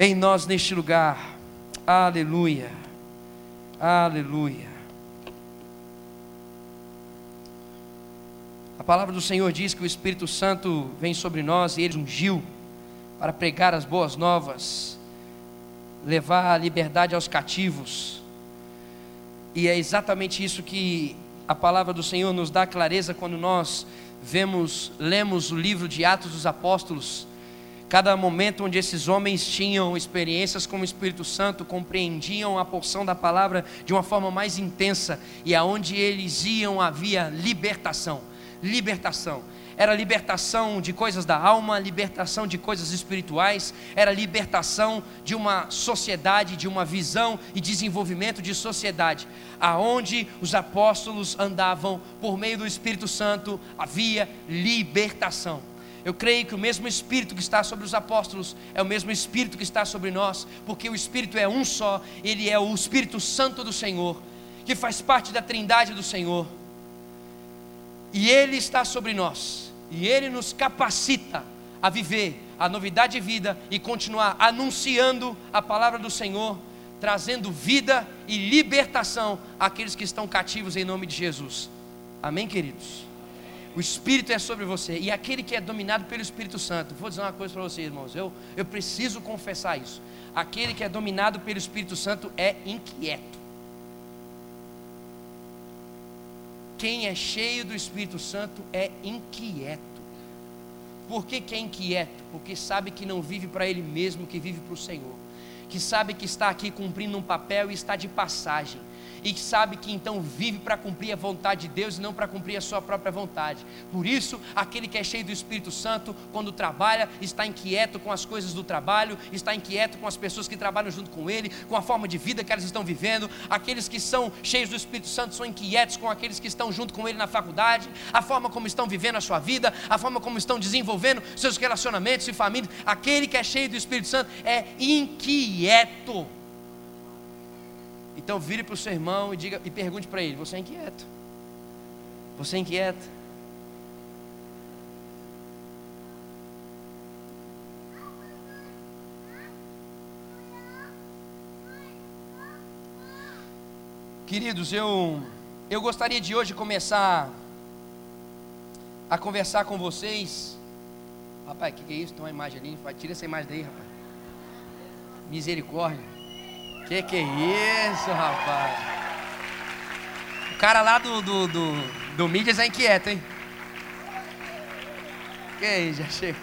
em nós neste lugar. Aleluia. Aleluia. A palavra do Senhor diz que o Espírito Santo vem sobre nós e ele ungiu para pregar as boas novas, levar a liberdade aos cativos. E é exatamente isso que a palavra do Senhor nos dá clareza quando nós vemos, lemos o livro de Atos dos Apóstolos Cada momento onde esses homens tinham experiências com o Espírito Santo, compreendiam a porção da palavra de uma forma mais intensa, e aonde eles iam havia libertação. Libertação. Era libertação de coisas da alma, libertação de coisas espirituais, era libertação de uma sociedade, de uma visão e desenvolvimento de sociedade, aonde os apóstolos andavam por meio do Espírito Santo, havia libertação. Eu creio que o mesmo Espírito que está sobre os apóstolos é o mesmo Espírito que está sobre nós, porque o Espírito é um só, ele é o Espírito Santo do Senhor, que faz parte da trindade do Senhor. E ele está sobre nós, e ele nos capacita a viver a novidade de vida e continuar anunciando a palavra do Senhor, trazendo vida e libertação àqueles que estão cativos em nome de Jesus. Amém, queridos? O Espírito é sobre você. E aquele que é dominado pelo Espírito Santo, vou dizer uma coisa para vocês, irmãos. Eu, eu preciso confessar isso. Aquele que é dominado pelo Espírito Santo é inquieto. Quem é cheio do Espírito Santo é inquieto. Por que, que é inquieto? Porque sabe que não vive para ele mesmo, que vive para o Senhor. Que sabe que está aqui cumprindo um papel e está de passagem e sabe que então vive para cumprir a vontade de Deus e não para cumprir a sua própria vontade. Por isso, aquele que é cheio do Espírito Santo, quando trabalha, está inquieto com as coisas do trabalho, está inquieto com as pessoas que trabalham junto com ele, com a forma de vida que elas estão vivendo. Aqueles que são cheios do Espírito Santo são inquietos com aqueles que estão junto com ele na faculdade, a forma como estão vivendo a sua vida, a forma como estão desenvolvendo seus relacionamentos e família. Aquele que é cheio do Espírito Santo é inquieto. Então vire para o seu irmão e diga e pergunte para ele: Você é inquieto? Você é inquieto? Queridos, eu eu gostaria de hoje começar a conversar com vocês. Rapaz, o que, que é isso? Tem uma imagem ali, tira essa imagem daí, rapaz. Misericórdia. Que que é isso, rapaz? O cara lá do, do, do, do Mídias é inquieto, hein? Que isso, já chega.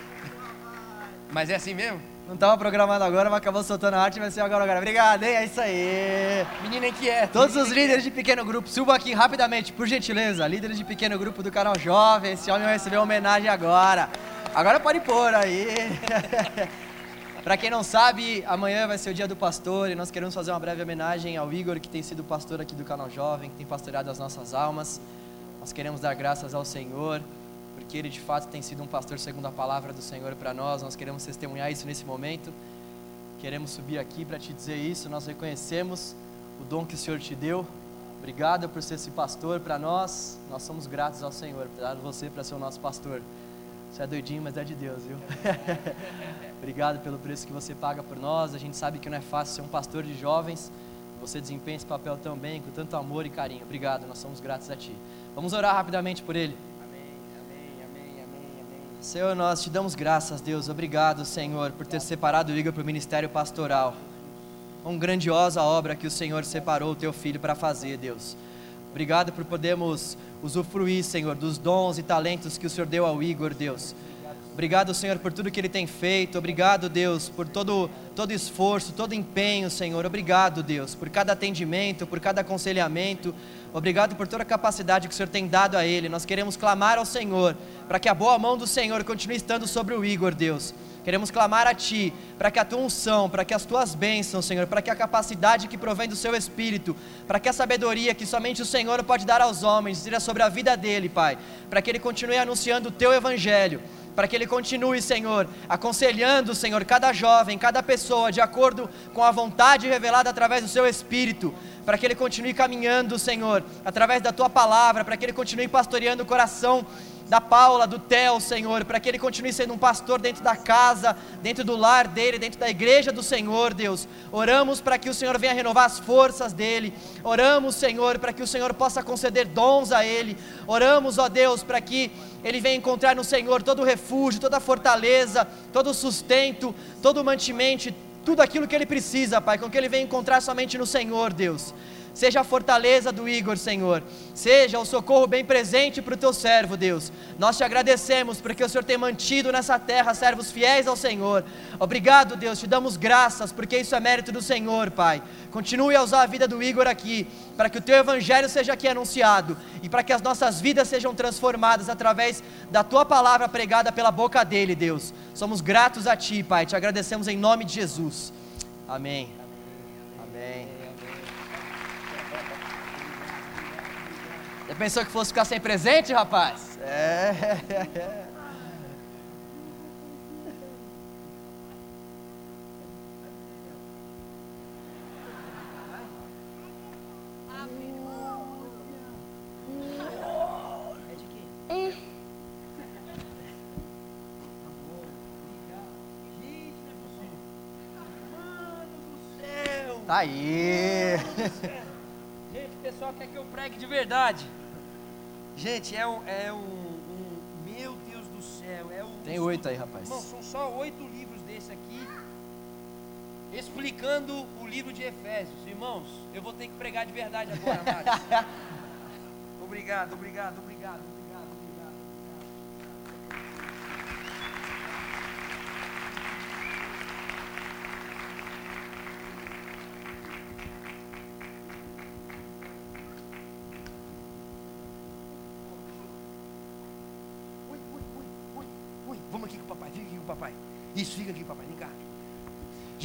Mas é assim mesmo? Não estava programado agora, mas acabou soltando a arte, vai ser agora, agora. Obrigado, hein? É isso aí. Menino inquieto. Todos os líderes de pequeno grupo, subam aqui rapidamente, por gentileza. Líderes de pequeno grupo do canal Jovem, esse homem vai receber uma homenagem agora. Agora pode pôr aí. Para quem não sabe, amanhã vai ser o dia do pastor e nós queremos fazer uma breve homenagem ao Igor, que tem sido pastor aqui do canal Jovem, que tem pastoreado as nossas almas. Nós queremos dar graças ao Senhor, porque ele de fato tem sido um pastor segundo a palavra do Senhor para nós. Nós queremos testemunhar isso nesse momento. Queremos subir aqui para te dizer isso. Nós reconhecemos o dom que o Senhor te deu. Obrigado por ser esse pastor para nós. Nós somos gratos ao Senhor por dar você para ser o nosso pastor. Você é doidinho, mas é de Deus, viu? Obrigado pelo preço que você paga por nós. A gente sabe que não é fácil ser um pastor de jovens. Você desempenha esse papel tão bem, com tanto amor e carinho. Obrigado, nós somos gratos a Ti. Vamos orar rapidamente por ele. Senhor, nós te damos graças, Deus. Obrigado, Senhor, por ter separado o Igor para o ministério pastoral. Uma grandiosa obra que o Senhor separou o teu filho para fazer, Deus. Obrigado por podermos usufruir, Senhor, dos dons e talentos que o Senhor deu ao Igor, Deus. Obrigado, Senhor, por tudo que ele tem feito. Obrigado, Deus, por todo todo esforço, todo empenho, Senhor. Obrigado, Deus, por cada atendimento, por cada aconselhamento. Obrigado por toda a capacidade que o Senhor tem dado a ele. Nós queremos clamar ao Senhor para que a boa mão do Senhor continue estando sobre o Igor, Deus. Queremos clamar a Ti, para que a Tua unção, para que as Tuas bênçãos, Senhor, para que a capacidade que provém do Seu Espírito, para que a sabedoria que somente o Senhor pode dar aos homens, seja sobre a vida dele, Pai, para que ele continue anunciando o Teu Evangelho, para que ele continue, Senhor, aconselhando, Senhor, cada jovem, cada pessoa, de acordo com a vontade revelada através do Seu Espírito, para que ele continue caminhando, Senhor, através da Tua palavra, para que ele continue pastoreando o coração da Paula, do Theo, Senhor, para que ele continue sendo um pastor dentro da casa, dentro do lar dele, dentro da igreja do Senhor, Deus. Oramos para que o Senhor venha renovar as forças dele. Oramos, Senhor, para que o Senhor possa conceder dons a ele. Oramos, ó Deus, para que ele venha encontrar no Senhor todo o refúgio, toda a fortaleza, todo o sustento, todo o mantimento, tudo aquilo que ele precisa, Pai, com que ele venha encontrar somente no Senhor, Deus seja a fortaleza do Igor, Senhor, seja o socorro bem presente para o teu servo, Deus. Nós te agradecemos porque o Senhor tem mantido nessa terra servos fiéis ao Senhor. Obrigado, Deus, te damos graças porque isso é mérito do Senhor, Pai. Continue a usar a vida do Igor aqui, para que o teu evangelho seja aqui anunciado e para que as nossas vidas sejam transformadas através da tua palavra pregada pela boca dele, Deus. Somos gratos a ti, Pai. Te agradecemos em nome de Jesus. Amém. Amém. Já pensou que fosse ficar sem presente, rapaz? É. Tá aí. Pessoal quer que eu pregue de verdade. Gente, é um, é um, um meu Deus do céu, é um. Tem oito aí, rapaz. Irmão, são só oito livros desse aqui, explicando o livro de Efésios. Irmãos, eu vou ter que pregar de verdade agora, Mário. obrigado, obrigado, obrigado.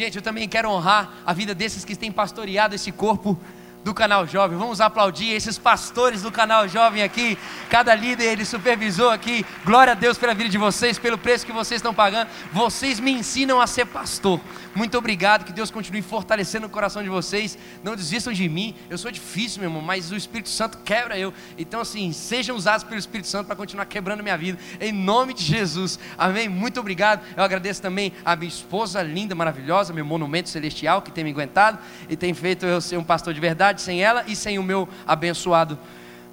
Gente, eu também quero honrar a vida desses que têm pastoreado esse corpo do canal Jovem. Vamos aplaudir esses pastores do canal Jovem aqui, cada líder, ele supervisou aqui. Glória a Deus pela vida de vocês, pelo preço que vocês estão pagando. Vocês me ensinam a ser pastor. Muito obrigado, que Deus continue fortalecendo o coração de vocês. Não desistam de mim. Eu sou difícil, meu irmão, mas o Espírito Santo quebra eu. Então, assim, sejam usados pelo Espírito Santo para continuar quebrando minha vida. Em nome de Jesus. Amém. Muito obrigado. Eu agradeço também a minha esposa linda, maravilhosa, meu monumento celestial que tem me aguentado e tem feito eu ser um pastor de verdade. Sem ela e sem o meu abençoado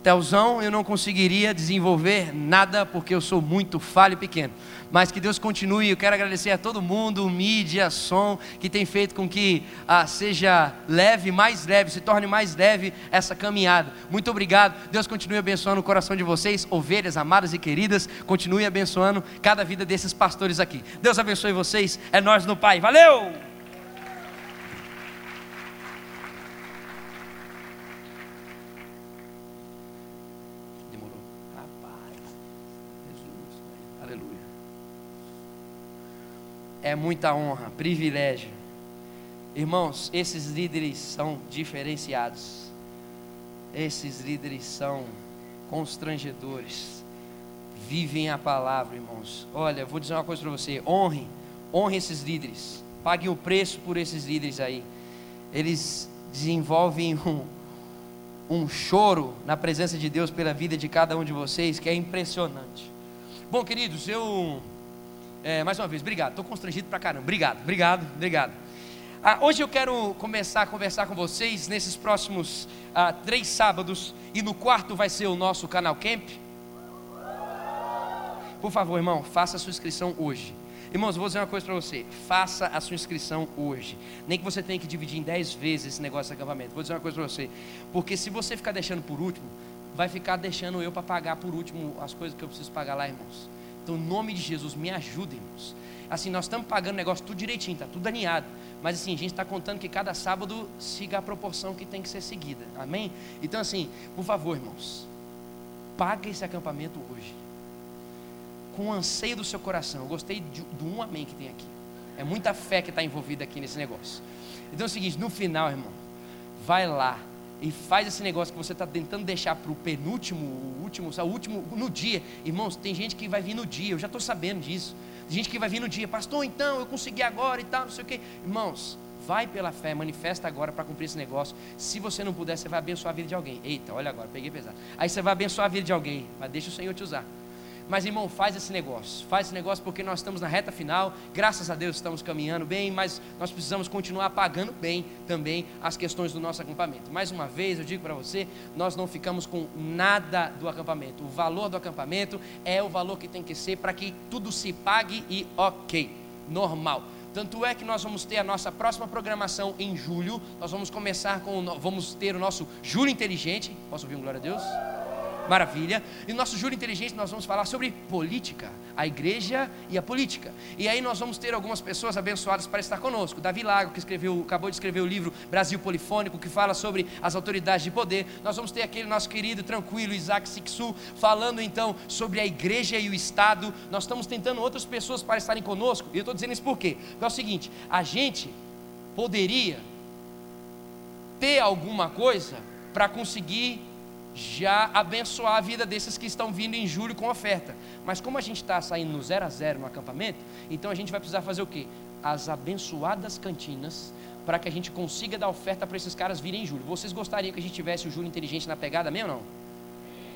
Telzão, eu não conseguiria desenvolver nada porque eu sou muito falho e pequeno. Mas que Deus continue. Eu quero agradecer a todo mundo, mídia, som, que tem feito com que ah, seja leve, mais leve, se torne mais leve essa caminhada. Muito obrigado. Deus continue abençoando o coração de vocês, ovelhas amadas e queridas. Continue abençoando cada vida desses pastores aqui. Deus abençoe vocês. É nós no Pai. Valeu! É muita honra, privilégio. Irmãos, esses líderes são diferenciados. Esses líderes são constrangedores. Vivem a palavra, irmãos. Olha, vou dizer uma coisa para você: honre, honre esses líderes. Paguem o preço por esses líderes aí. Eles desenvolvem um, um choro na presença de Deus pela vida de cada um de vocês que é impressionante. Bom, queridos, eu é, mais uma vez, obrigado. Estou constrangido pra caramba. Obrigado, obrigado, obrigado. Ah, hoje eu quero começar a conversar com vocês nesses próximos ah, três sábados. E no quarto vai ser o nosso canal Camp. Por favor, irmão, faça a sua inscrição hoje. Irmãos, vou dizer uma coisa para você: faça a sua inscrição hoje. Nem que você tenha que dividir em dez vezes esse negócio de acampamento. Vou dizer uma coisa para você: porque se você ficar deixando por último, vai ficar deixando eu para pagar por último as coisas que eu preciso pagar lá, irmãos. Então, em nome de Jesus, me ajuda, irmãos. Assim, nós estamos pagando o negócio tudo direitinho, está tudo alinhado. Mas assim, a gente está contando que cada sábado siga a proporção que tem que ser seguida. Amém? Então, assim, por favor, irmãos, pague esse acampamento hoje. Com o anseio do seu coração. Eu gostei de, do um amém que tem aqui. É muita fé que está envolvida aqui nesse negócio. Então é o seguinte, no final, irmão, vai lá, e faz esse negócio que você está tentando deixar para o penúltimo, o último, o último, no dia. Irmãos, tem gente que vai vir no dia, eu já estou sabendo disso. Tem gente que vai vir no dia, pastor, então eu consegui agora e tal, não sei o quê. Irmãos, vai pela fé, manifesta agora para cumprir esse negócio. Se você não puder, você vai abençoar a vida de alguém. Eita, olha agora, peguei pesado. Aí você vai abençoar a vida de alguém, mas deixa o Senhor te usar. Mas, irmão, faz esse negócio. Faz esse negócio porque nós estamos na reta final. Graças a Deus estamos caminhando bem, mas nós precisamos continuar pagando bem também as questões do nosso acampamento. Mais uma vez, eu digo para você: nós não ficamos com nada do acampamento. O valor do acampamento é o valor que tem que ser para que tudo se pague e ok, normal. Tanto é que nós vamos ter a nossa próxima programação em julho. Nós vamos começar com, vamos ter o nosso Julho Inteligente. Posso ouvir um glória a Deus? Maravilha. E no nosso Júri Inteligente nós vamos falar sobre política, a igreja e a política. E aí nós vamos ter algumas pessoas abençoadas para estar conosco. Davi Lago, que escreveu, acabou de escrever o livro Brasil Polifônico, que fala sobre as autoridades de poder. Nós vamos ter aquele nosso querido, tranquilo, Isaac Sixu, falando então sobre a igreja e o Estado. Nós estamos tentando outras pessoas para estarem conosco. E eu estou dizendo isso por quê? Porque é o seguinte, a gente poderia ter alguma coisa para conseguir já abençoar a vida desses que estão vindo em julho com oferta. Mas como a gente está saindo no zero a zero no acampamento, então a gente vai precisar fazer o quê? As abençoadas cantinas para que a gente consiga dar oferta para esses caras virem em julho. Vocês gostariam que a gente tivesse o julho inteligente na pegada mesmo ou não?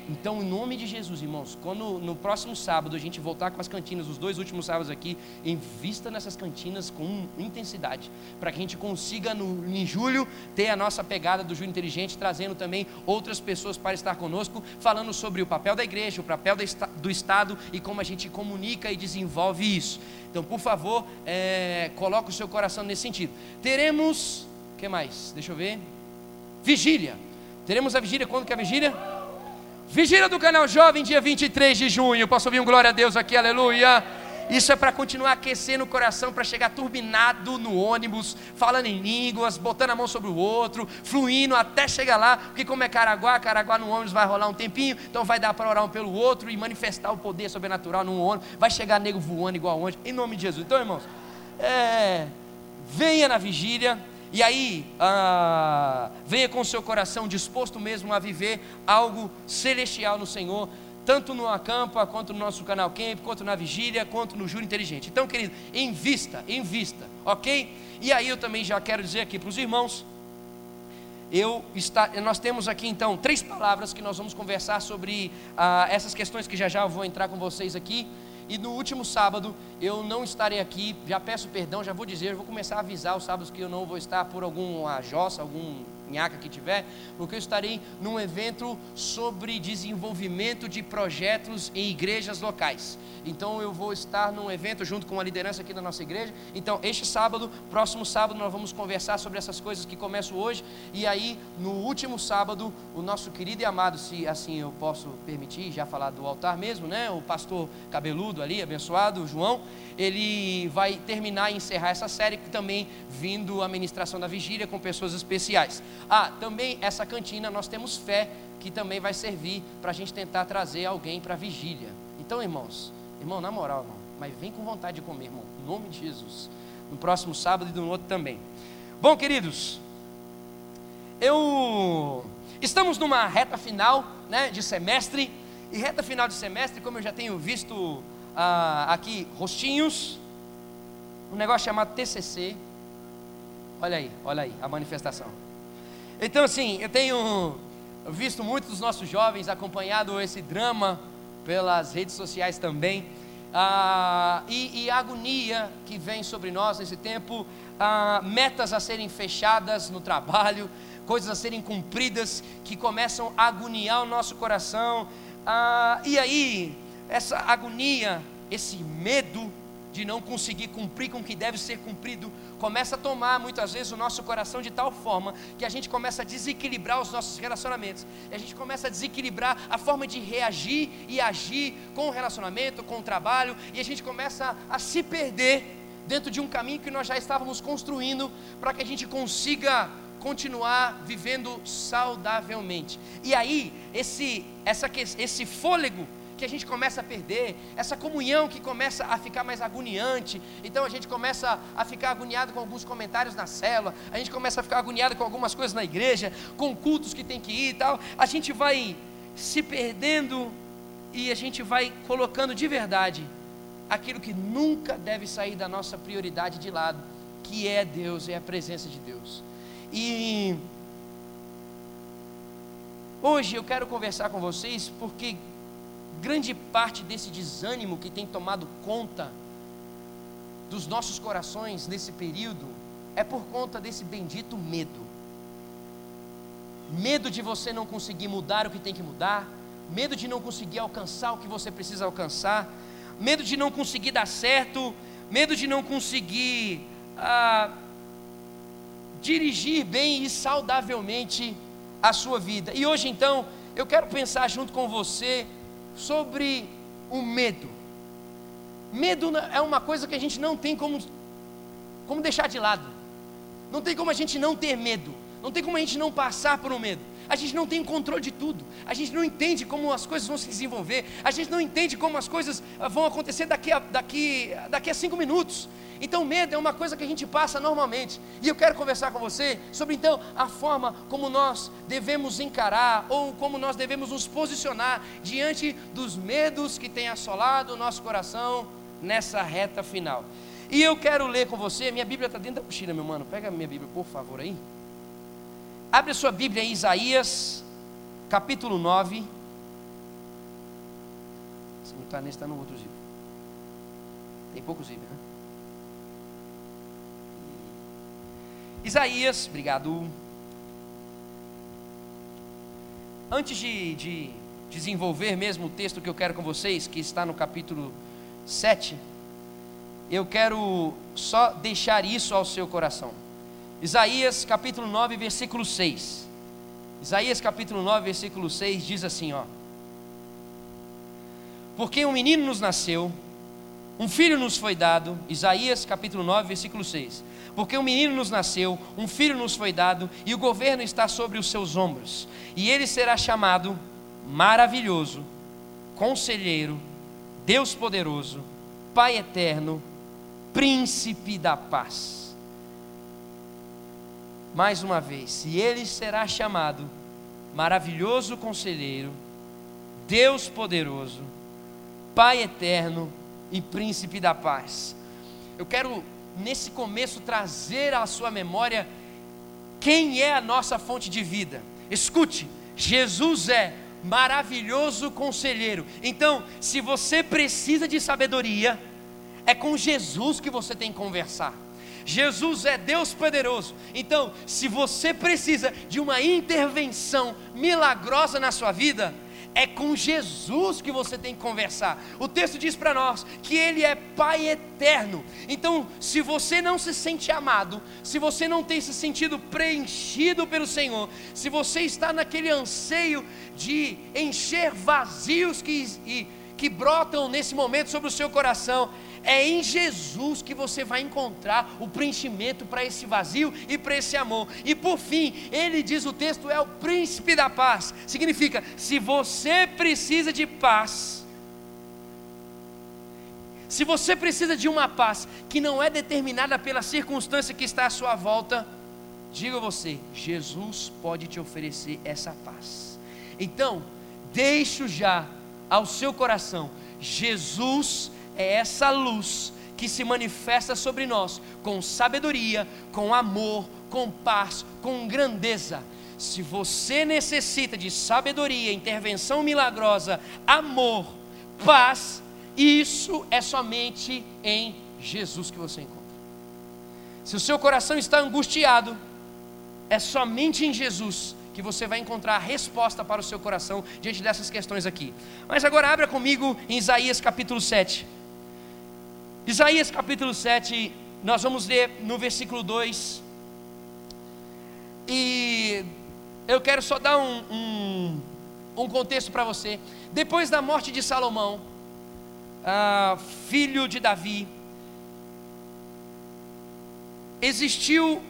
Então, em nome de Jesus, irmãos, quando no próximo sábado a gente voltar com as cantinas, os dois últimos sábados aqui, invista nessas cantinas com intensidade, para que a gente consiga no, em julho ter a nossa pegada do Júlio Inteligente, trazendo também outras pessoas para estar conosco, falando sobre o papel da igreja, o papel do Estado e como a gente comunica e desenvolve isso. Então, por favor, é, coloque o seu coração nesse sentido. Teremos, o que mais? Deixa eu ver. Vigília. Teremos a vigília, quando que é a vigília? Vigília do canal Jovem, dia 23 de junho. Posso ouvir um glória a Deus aqui, aleluia. Isso é para continuar aquecendo o coração, para chegar turbinado no ônibus, falando em línguas, botando a mão sobre o outro, fluindo até chegar lá, porque como é Caraguá, Caraguá no ônibus vai rolar um tempinho, então vai dar para orar um pelo outro e manifestar o poder sobrenatural no ônibus, vai chegar nego voando igual ônibus, em nome de Jesus. Então, irmãos, é, venha na vigília, e aí, ah, venha com seu coração disposto mesmo a viver algo celestial no Senhor, tanto no acampa, quanto no nosso canal Camp, quanto na vigília, quanto no júri inteligente. Então, querido, invista, invista, ok? E aí eu também já quero dizer aqui para os irmãos, eu está, nós temos aqui então três palavras que nós vamos conversar sobre ah, essas questões que já já eu vou entrar com vocês aqui. E no último sábado eu não estarei aqui, já peço perdão, já vou dizer, vou começar a avisar os sábados que eu não vou estar por alguma jossa, algum nhaca que tiver, porque eu estarei num evento sobre desenvolvimento de projetos em igrejas locais. Então eu vou estar num evento junto com a liderança aqui da nossa igreja. Então, este sábado, próximo sábado, nós vamos conversar sobre essas coisas que começam hoje. E aí, no último sábado, o nosso querido e amado, se assim eu posso permitir, já falar do altar mesmo, né? O pastor cabeludo ali, abençoado, João ele vai terminar e encerrar essa série, também vindo a ministração da vigília com pessoas especiais. Ah, também essa cantina nós temos fé que também vai servir para a gente tentar trazer alguém para a vigília. Então, irmãos, irmão, na moral, irmão, mas vem com vontade de comer, irmão, em nome de Jesus. No próximo sábado e no outro também. Bom, queridos, eu estamos numa reta final, né, de semestre e reta final de semestre, como eu já tenho visto ah, aqui rostinhos, um negócio chamado TCC. Olha aí, olha aí a manifestação. Então, assim, eu tenho visto muitos dos nossos jovens acompanhado esse drama pelas redes sociais também. Ah, e, e, a agonia que vem sobre nós nesse tempo, ah, metas a serem fechadas no trabalho, coisas a serem cumpridas que começam a agoniar o nosso coração. Ah, e aí, essa agonia, esse medo de não conseguir cumprir com o que deve ser cumprido, começa a tomar muitas vezes o nosso coração de tal forma que a gente começa a desequilibrar os nossos relacionamentos, e a gente começa a desequilibrar a forma de reagir e agir com o relacionamento, com o trabalho, e a gente começa a, a se perder dentro de um caminho que nós já estávamos construindo para que a gente consiga continuar vivendo saudavelmente. E aí, esse, essa, esse fôlego que a gente começa a perder, essa comunhão que começa a ficar mais agoniante. Então a gente começa a ficar agoniado com alguns comentários na cela, a gente começa a ficar agoniado com algumas coisas na igreja, com cultos que tem que ir e tal. A gente vai se perdendo e a gente vai colocando de verdade aquilo que nunca deve sair da nossa prioridade de lado, que é Deus, é a presença de Deus. E hoje eu quero conversar com vocês porque grande parte desse desânimo que tem tomado conta dos nossos corações nesse período é por conta desse bendito medo. Medo de você não conseguir mudar o que tem que mudar, medo de não conseguir alcançar o que você precisa alcançar, medo de não conseguir dar certo, medo de não conseguir ah, dirigir bem e saudavelmente a sua vida. E hoje então, eu quero pensar junto com você sobre o medo. Medo é uma coisa que a gente não tem como, como deixar de lado. Não tem como a gente não ter medo. Não tem como a gente não passar por um medo. A gente não tem controle de tudo. A gente não entende como as coisas vão se desenvolver. A gente não entende como as coisas ah, vão acontecer daqui a, daqui, daqui a cinco minutos. Então, medo é uma coisa que a gente passa normalmente. E eu quero conversar com você sobre então a forma como nós devemos encarar ou como nós devemos nos posicionar diante dos medos que têm assolado o nosso coração nessa reta final. E eu quero ler com você, minha Bíblia está dentro da mochila, meu mano. Pega minha Bíblia, por favor, aí. Abre a sua Bíblia em Isaías, capítulo 9. Se não está nesse, está no outro livro. Tem poucos livros, né? Isaías, obrigado. Antes de, de desenvolver mesmo o texto que eu quero com vocês, que está no capítulo 7, eu quero só deixar isso ao seu coração. Isaías capítulo 9, versículo 6. Isaías capítulo 9, versículo 6 diz assim, ó: Porque um menino nos nasceu, um filho nos foi dado, Isaías capítulo 9, versículo 6. Porque um menino nos nasceu, um filho nos foi dado, e o governo está sobre os seus ombros, e ele será chamado maravilhoso, conselheiro, Deus poderoso, Pai eterno, príncipe da paz. Mais uma vez, e ele será chamado maravilhoso conselheiro, Deus poderoso, Pai eterno e príncipe da paz. Eu quero nesse começo trazer à sua memória quem é a nossa fonte de vida. Escute, Jesus é maravilhoso conselheiro. Então, se você precisa de sabedoria, é com Jesus que você tem que conversar. Jesus é Deus poderoso. Então, se você precisa de uma intervenção milagrosa na sua vida, é com Jesus que você tem que conversar. O texto diz para nós que Ele é Pai eterno. Então, se você não se sente amado, se você não tem se sentido preenchido pelo Senhor, se você está naquele anseio de encher vazios que, que brotam nesse momento sobre o seu coração, é em Jesus que você vai encontrar o preenchimento para esse vazio e para esse amor. E por fim, ele diz o texto é o príncipe da paz. Significa, se você precisa de paz, se você precisa de uma paz que não é determinada pela circunstância que está à sua volta, diga você, Jesus pode te oferecer essa paz. Então, deixo já ao seu coração, Jesus é essa luz que se manifesta sobre nós com sabedoria, com amor, com paz, com grandeza. Se você necessita de sabedoria, intervenção milagrosa, amor, paz, isso é somente em Jesus que você encontra. Se o seu coração está angustiado, é somente em Jesus que você vai encontrar a resposta para o seu coração diante dessas questões aqui. Mas agora abra comigo em Isaías capítulo 7. Isaías capítulo 7, nós vamos ler no versículo 2. E eu quero só dar um, um, um contexto para você. Depois da morte de Salomão, ah, filho de Davi, existiu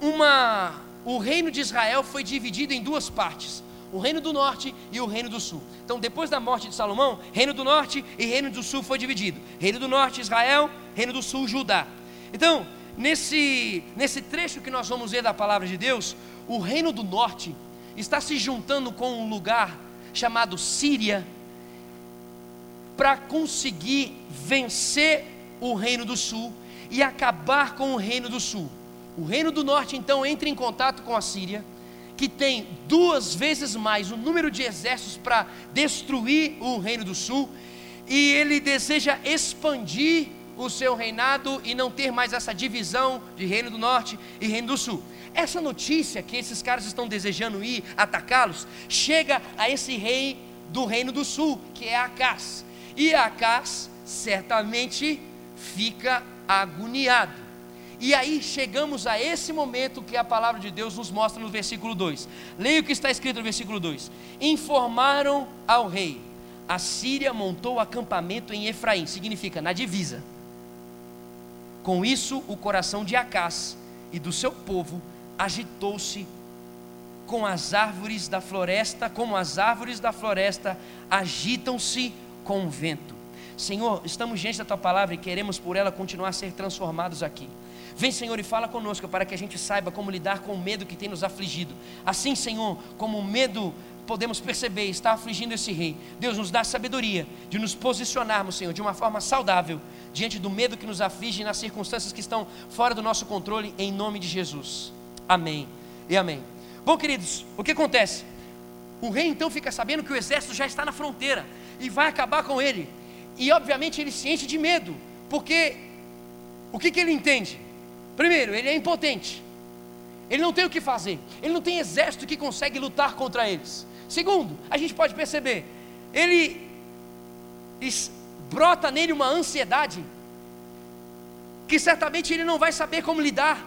uma. O reino de Israel foi dividido em duas partes o reino do norte e o reino do sul. Então, depois da morte de Salomão, reino do norte e reino do sul foi dividido. Reino do norte, Israel, reino do sul, Judá. Então, nesse, nesse trecho que nós vamos ver da palavra de Deus, o reino do norte está se juntando com um lugar chamado Síria para conseguir vencer o reino do sul e acabar com o reino do sul. O reino do norte então entra em contato com a Síria que tem duas vezes mais o número de exércitos para destruir o Reino do Sul, e ele deseja expandir o seu reinado e não ter mais essa divisão de Reino do Norte e Reino do Sul. Essa notícia que esses caras estão desejando ir atacá-los, chega a esse rei do Reino do Sul, que é Acás. E Acás certamente fica agoniado. E aí chegamos a esse momento que a palavra de Deus nos mostra no versículo 2. Leia o que está escrito no versículo 2: Informaram ao rei: a Síria montou acampamento em Efraim, significa na divisa. Com isso, o coração de Acás e do seu povo agitou-se com as árvores da floresta, como as árvores da floresta agitam-se com o vento. Senhor, estamos diante da tua palavra e queremos por ela continuar a ser transformados aqui. Vem, Senhor, e fala conosco para que a gente saiba como lidar com o medo que tem nos afligido. Assim, Senhor, como o medo podemos perceber está afligindo esse rei. Deus nos dá sabedoria de nos posicionarmos, Senhor, de uma forma saudável diante do medo que nos aflige nas circunstâncias que estão fora do nosso controle, em nome de Jesus. Amém e amém. Bom, queridos, o que acontece? O rei então fica sabendo que o exército já está na fronteira e vai acabar com ele. E obviamente ele se enche de medo, porque o que, que ele entende? Primeiro, ele é impotente. Ele não tem o que fazer. Ele não tem exército que consegue lutar contra eles. Segundo, a gente pode perceber, ele brota nele uma ansiedade que certamente ele não vai saber como lidar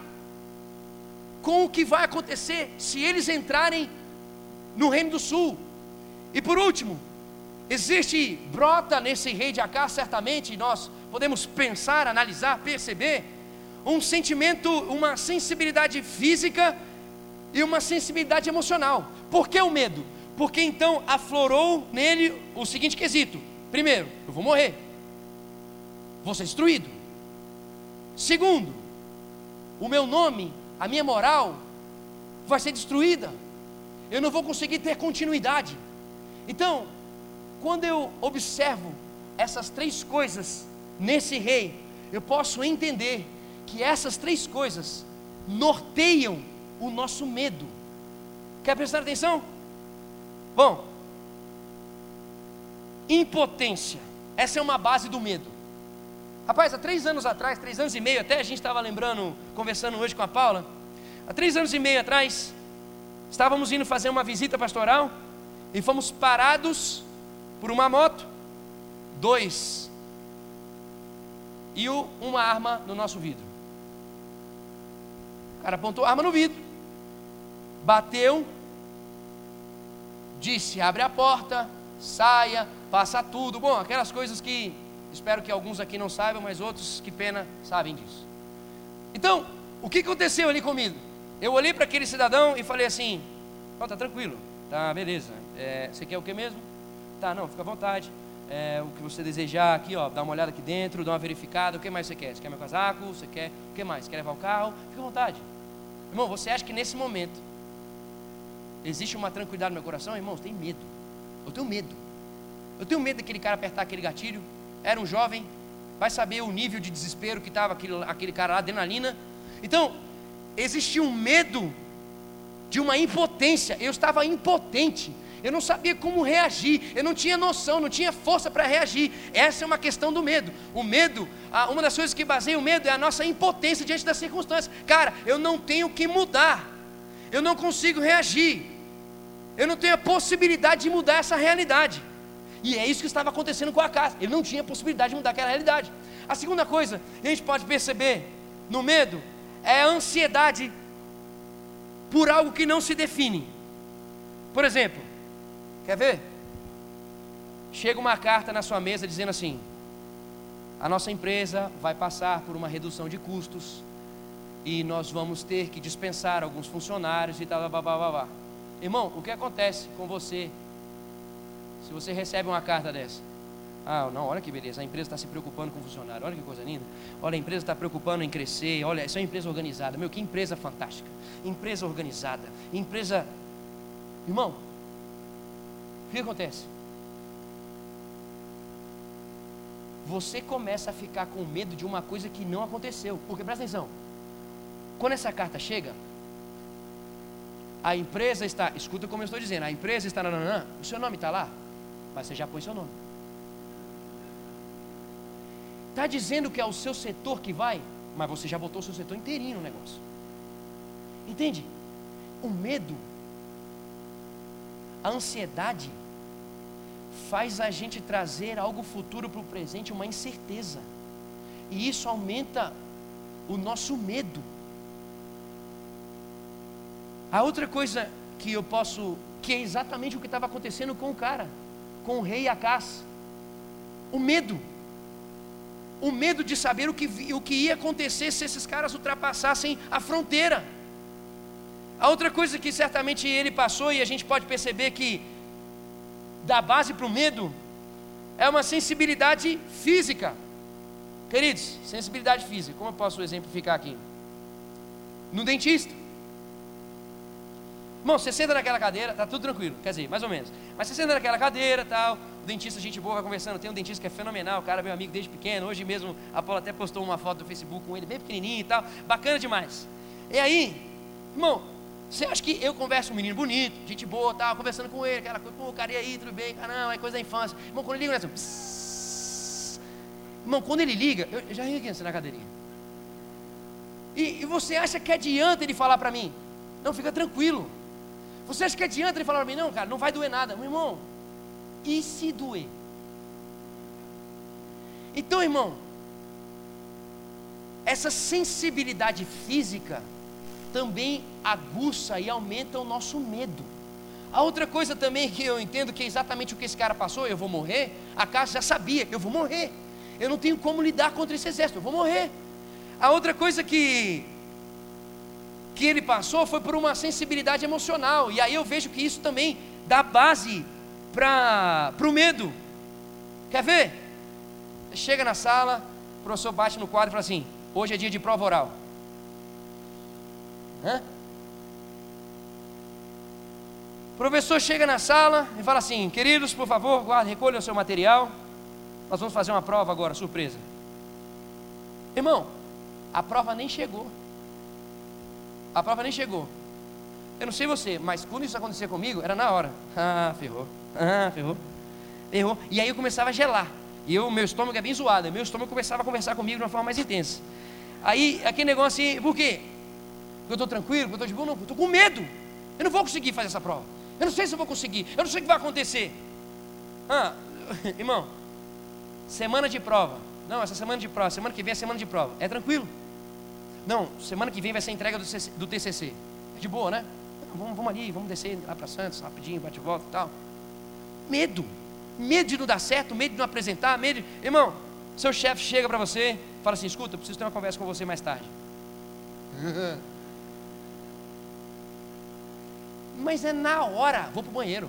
com o que vai acontecer se eles entrarem no Reino do Sul. E por último, existe, brota nesse rei de Acá, certamente nós podemos pensar, analisar, perceber um sentimento, uma sensibilidade física e uma sensibilidade emocional. Por que o medo? Porque então aflorou nele o seguinte quesito: primeiro, eu vou morrer, vou ser destruído. Segundo, o meu nome, a minha moral vai ser destruída. Eu não vou conseguir ter continuidade. Então, quando eu observo essas três coisas nesse rei, eu posso entender que essas três coisas norteiam o nosso medo. Quer prestar atenção? Bom, impotência, essa é uma base do medo. Rapaz, há três anos atrás, três anos e meio, até a gente estava lembrando, conversando hoje com a Paula. Há três anos e meio atrás, estávamos indo fazer uma visita pastoral e fomos parados por uma moto, dois, e uma arma no nosso vidro cara apontou arma no vidro, bateu, disse: abre a porta, saia, passa tudo. Bom, aquelas coisas que espero que alguns aqui não saibam, mas outros, que pena, sabem disso. Então, o que aconteceu ali comigo? Eu olhei para aquele cidadão e falei assim: oh, tá tranquilo, tá beleza. É, você quer o que mesmo? Tá, não, fica à vontade. É, o que você desejar aqui, ó, dá uma olhada aqui dentro, dá uma verificada. O que mais você quer? Você quer meu casaco? Você quer? O que mais? Quer levar o carro? Fica à vontade. Irmão, você acha que nesse momento existe uma tranquilidade no meu coração? Irmãos, tem medo. Eu tenho medo. Eu tenho medo daquele cara apertar aquele gatilho. Era um jovem, vai saber o nível de desespero que estava aquele, aquele cara lá, adrenalina. Então, existia um medo de uma impotência. Eu estava impotente eu não sabia como reagir, eu não tinha noção, não tinha força para reagir. Essa é uma questão do medo. O medo, uma das coisas que baseia o medo é a nossa impotência diante das circunstâncias. Cara, eu não tenho que mudar, eu não consigo reagir, eu não tenho a possibilidade de mudar essa realidade. E é isso que estava acontecendo com a casa. Ele não tinha possibilidade de mudar aquela realidade. A segunda coisa que a gente pode perceber no medo é a ansiedade por algo que não se define. Por exemplo, Quer ver? Chega uma carta na sua mesa dizendo assim: a nossa empresa vai passar por uma redução de custos e nós vamos ter que dispensar alguns funcionários e tal, blá, blá, blá, blá. Irmão, o que acontece com você se você recebe uma carta dessa? Ah, não, olha que beleza, a empresa está se preocupando com o funcionário, olha que coisa linda. Olha, a empresa está preocupando em crescer, olha, isso é uma empresa organizada. Meu, que empresa fantástica. Empresa organizada, empresa. Irmão, o que acontece? Você começa a ficar com medo de uma coisa que não aconteceu. Porque presta atenção. Quando essa carta chega, a empresa está, escuta como eu estou dizendo, a empresa está, nananã, o seu nome está lá, mas você já pôs seu nome. Está dizendo que é o seu setor que vai, mas você já botou o seu setor inteirinho no negócio. Entende? O medo, a ansiedade, faz a gente trazer algo futuro para o presente, uma incerteza. E isso aumenta o nosso medo. A outra coisa que eu posso, que é exatamente o que estava acontecendo com o cara, com o rei Acás, o medo. O medo de saber o que, o que ia acontecer se esses caras ultrapassassem a fronteira. A outra coisa que certamente ele passou, e a gente pode perceber que da base para o medo, é uma sensibilidade física. Queridos, sensibilidade física, como eu posso exemplificar aqui? No dentista. Irmão, você senta naquela cadeira, tá tudo tranquilo, quer dizer, mais ou menos. Mas você senta naquela cadeira tal, o dentista, gente boa, vai conversando. Tem um dentista que é fenomenal, o cara é meu amigo desde pequeno. Hoje mesmo a Paula até postou uma foto do Facebook com ele, bem pequenininho e tal. Bacana demais. E aí, irmão, você acha que eu converso com um menino bonito, gente boa, tal, conversando com ele, aquela coisa, pô, cara, e aí, tudo bem? Caramba, é coisa da infância. Irmão, quando ele liga, assim, psss. Irmão, quando ele liga, eu, eu já ri aqui assim na cadeirinha. E, e você acha que adianta ele falar para mim? Não, fica tranquilo. Você acha que adianta ele falar para mim? Não, cara, não vai doer nada. Meu irmão, e se doer? Então, irmão, essa sensibilidade física também aguça e aumenta o nosso medo. A outra coisa também que eu entendo que é exatamente o que esse cara passou, eu vou morrer, a casa já sabia, eu vou morrer. Eu não tenho como lidar contra esse exército, eu vou morrer. A outra coisa que que ele passou foi por uma sensibilidade emocional, e aí eu vejo que isso também dá base para o medo. Quer ver? Chega na sala, o professor bate no quadro e fala assim: hoje é dia de prova oral. O professor chega na sala e fala assim: queridos, por favor, guarde, recolham o seu material. Nós vamos fazer uma prova agora, surpresa. Irmão, a prova nem chegou. A prova nem chegou. Eu não sei você, mas quando isso acontecia comigo, era na hora. Ah, ferrou. Ah, ferrou. Ferrou. E aí eu começava a gelar. E eu, meu estômago é bem zoado. Meu estômago começava a conversar comigo de uma forma mais intensa. Aí, aquele negócio assim, por quê? Porque eu estou tranquilo, porque eu estou de boa, não, estou com medo. Eu não vou conseguir fazer essa prova. Eu não sei se eu vou conseguir. Eu não sei o que vai acontecer. Ah, irmão, semana de prova. Não, essa semana de prova, semana que vem é semana de prova. É tranquilo. Não, semana que vem vai ser entrega do TCC. É de boa, né? Vamos, vamos ali, vamos descer lá para Santos, rapidinho, bate volta e tal. Medo. Medo de não dar certo, medo de não apresentar, medo. De... Irmão, seu chefe chega para você, fala assim: escuta, eu preciso ter uma conversa com você mais tarde. Mas é na hora, vou para o banheiro.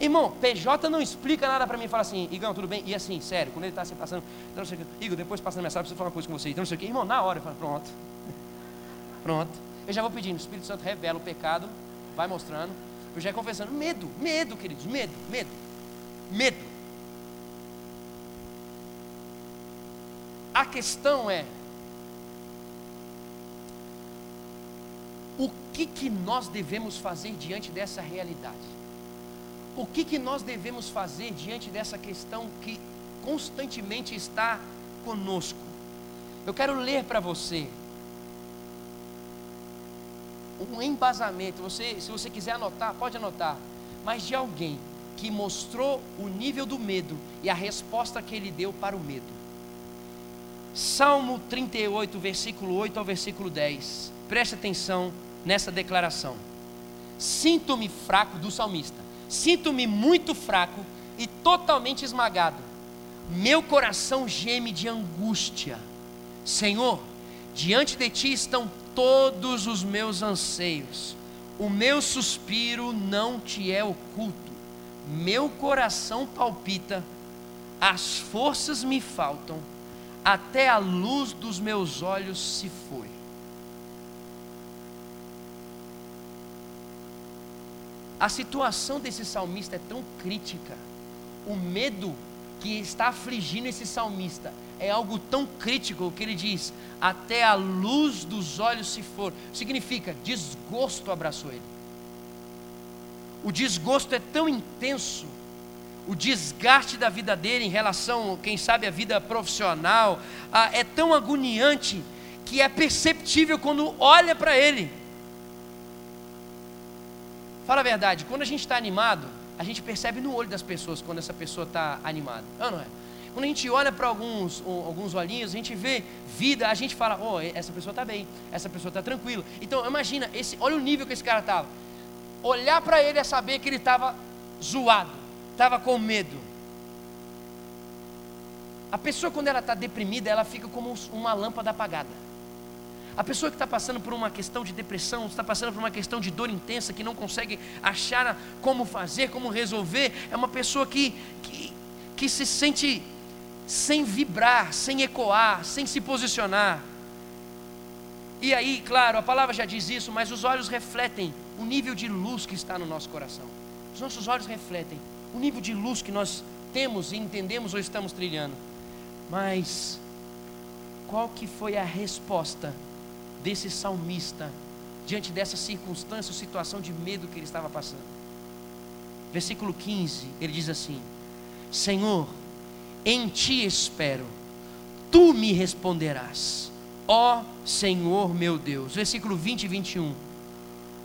Irmão, PJ não explica nada para mim. Fala assim, Igão, tudo bem? E assim, sério, quando ele está se passando, então, não sei o que, Igor, depois passando mensagem, preciso falar uma coisa com você. Então, não sei o que. Irmão, na hora, eu falo, pronto. Pronto. Eu já vou pedindo, o Espírito Santo revela o pecado, vai mostrando. Eu já confessando, medo, medo, queridos, medo, medo, medo. A questão é, o que, que nós devemos fazer diante dessa realidade? O que, que nós devemos fazer diante dessa questão que constantemente está conosco? Eu quero ler para você um embasamento. Você, se você quiser anotar, pode anotar. Mas de alguém que mostrou o nível do medo e a resposta que ele deu para o medo. Salmo 38, versículo 8 ao versículo 10. Preste atenção nessa declaração. Sinto-me fraco do salmista. Sinto-me muito fraco e totalmente esmagado. Meu coração geme de angústia. Senhor, diante de ti estão todos os meus anseios. O meu suspiro não te é oculto. Meu coração palpita, as forças me faltam, até a luz dos meus olhos se foi. A situação desse salmista é tão crítica, o medo que está afligindo esse salmista é algo tão crítico que ele diz: até a luz dos olhos se for. Significa desgosto abraçou ele. O desgosto é tão intenso, o desgaste da vida dele em relação, quem sabe, à vida profissional, é tão agoniante que é perceptível quando olha para ele. Fala a verdade, quando a gente está animado, a gente percebe no olho das pessoas quando essa pessoa está animada. Ah, não é? Quando a gente olha para alguns, alguns olhinhos, a gente vê vida, a gente fala, oh, essa pessoa está bem, essa pessoa está tranquila. Então, imagina, esse, olha o nível que esse cara estava. Olhar para ele é saber que ele estava zoado, estava com medo. A pessoa, quando ela está deprimida, ela fica como uma lâmpada apagada. A pessoa que está passando por uma questão de depressão, está passando por uma questão de dor intensa, que não consegue achar como fazer, como resolver, é uma pessoa que, que, que se sente sem vibrar, sem ecoar, sem se posicionar. E aí, claro, a palavra já diz isso, mas os olhos refletem o nível de luz que está no nosso coração. Os nossos olhos refletem o nível de luz que nós temos e entendemos ou estamos trilhando. Mas qual que foi a resposta desse salmista diante dessa circunstância situação de medo que ele estava passando. Versículo 15, ele diz assim: Senhor, em ti espero, tu me responderás, ó Senhor meu Deus. Versículo 20 e 21.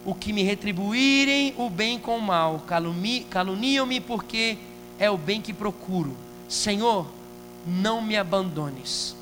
O que me retribuírem o bem com o mal, caluniam-me porque é o bem que procuro. Senhor, não me abandones,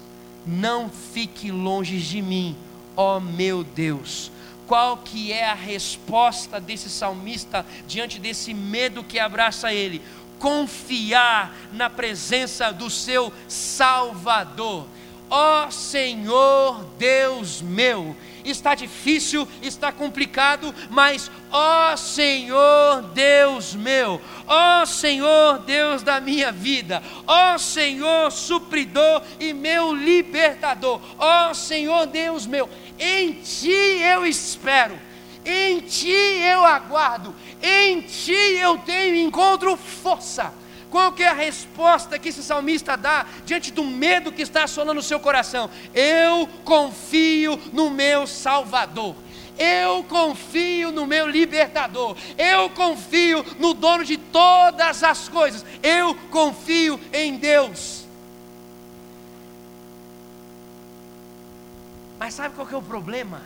não fique longe de mim ó oh, meu Deus. Qual que é a resposta desse salmista diante desse medo que abraça ele? Confiar na presença do seu Salvador. Ó oh, Senhor Deus meu, está difícil, está complicado, mas ó Senhor Deus meu, ó Senhor Deus da minha vida, ó Senhor supridor e meu libertador, ó Senhor Deus meu, em Ti eu espero, em Ti eu aguardo, em Ti eu tenho encontro força. Qual que é a resposta que esse salmista dá diante do medo que está assolando o seu coração? Eu confio no meu Salvador. Eu confio no meu libertador. Eu confio no dono de todas as coisas. Eu confio em Deus. Mas sabe qual que é o problema?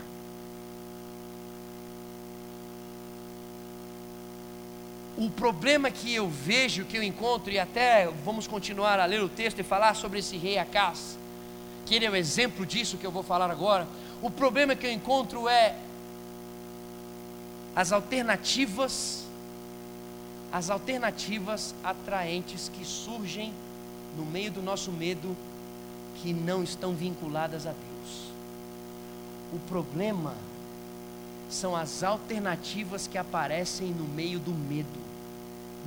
O problema que eu vejo, que eu encontro, e até vamos continuar a ler o texto e falar sobre esse rei Acas, que ele é o exemplo disso que eu vou falar agora. O problema que eu encontro é as alternativas, as alternativas atraentes que surgem no meio do nosso medo, que não estão vinculadas a Deus. O problema são as alternativas que aparecem no meio do medo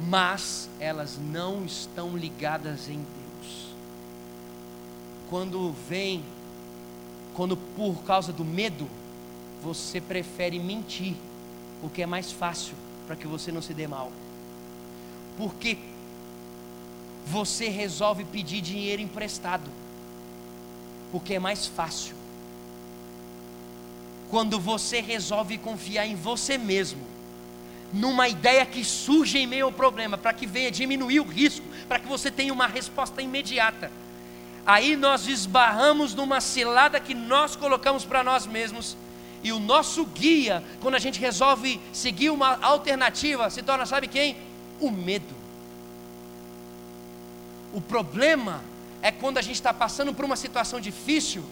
mas elas não estão ligadas em Deus. Quando vem, quando por causa do medo, você prefere mentir, porque é mais fácil para que você não se dê mal. Porque você resolve pedir dinheiro emprestado, porque é mais fácil. Quando você resolve confiar em você mesmo, numa ideia que surge em meio ao problema, para que venha diminuir o risco, para que você tenha uma resposta imediata. Aí nós esbarramos numa cilada que nós colocamos para nós mesmos, e o nosso guia, quando a gente resolve seguir uma alternativa, se torna, sabe quem? O medo. O problema é quando a gente está passando por uma situação difícil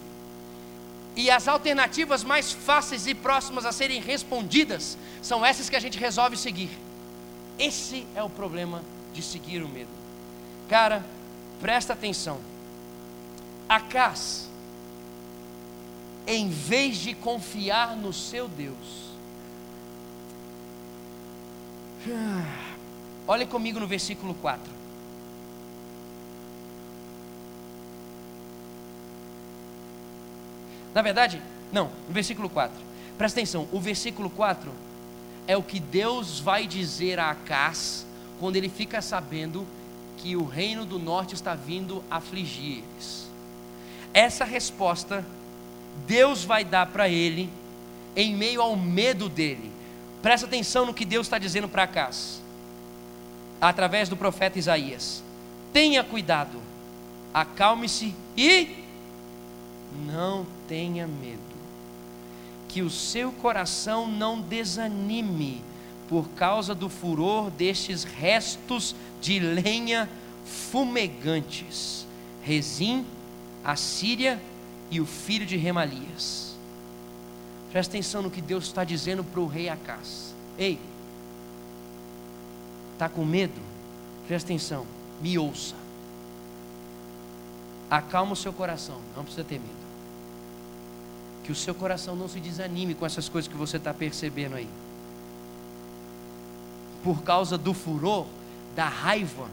e as alternativas mais fáceis e próximas a serem respondidas são essas que a gente resolve seguir. Esse é o problema de seguir o medo. Cara, presta atenção. Acas, em vez de confiar no seu Deus, olhe comigo no versículo 4. Na verdade, não, no versículo 4. Presta atenção, o versículo 4 é o que Deus vai dizer a Acás quando ele fica sabendo que o reino do norte está vindo afligir eles. Essa resposta Deus vai dar para ele em meio ao medo dele. Presta atenção no que Deus está dizendo para Acas, através do profeta Isaías. Tenha cuidado, acalme-se e não tenha medo. Que o seu coração não desanime por causa do furor destes restos de lenha fumegantes. Rezim, Assíria e o filho de Remalias. Presta atenção no que Deus está dizendo para o rei Acás. Ei, está com medo? Presta atenção, me ouça. Acalma o seu coração, não precisa ter medo. Que o seu coração não se desanime com essas coisas que você está percebendo aí. Por causa do furor, da raiva,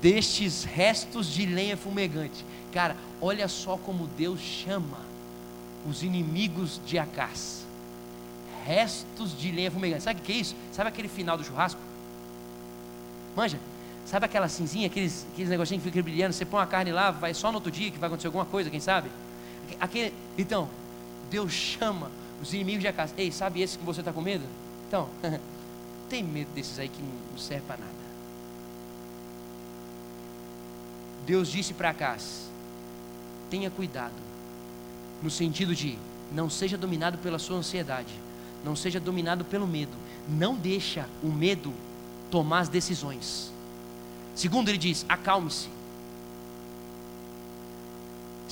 destes restos de lenha fumegante. Cara, olha só como Deus chama os inimigos de Acás. Restos de lenha fumegante. Sabe o que é isso? Sabe aquele final do churrasco? Manja, sabe aquela cinzinha, aqueles, aqueles negocinhos que ficam brilhando? Você põe a carne lá, vai só no outro dia que vai acontecer alguma coisa, quem sabe? Aquele, então, Deus chama os inimigos de Acas. Ei, sabe esse que você está com medo? Então, tem medo desses aí que não serve para nada. Deus disse para Acas: tenha cuidado, no sentido de não seja dominado pela sua ansiedade, não seja dominado pelo medo, não deixa o medo tomar as decisões. Segundo, ele diz: acalme-se.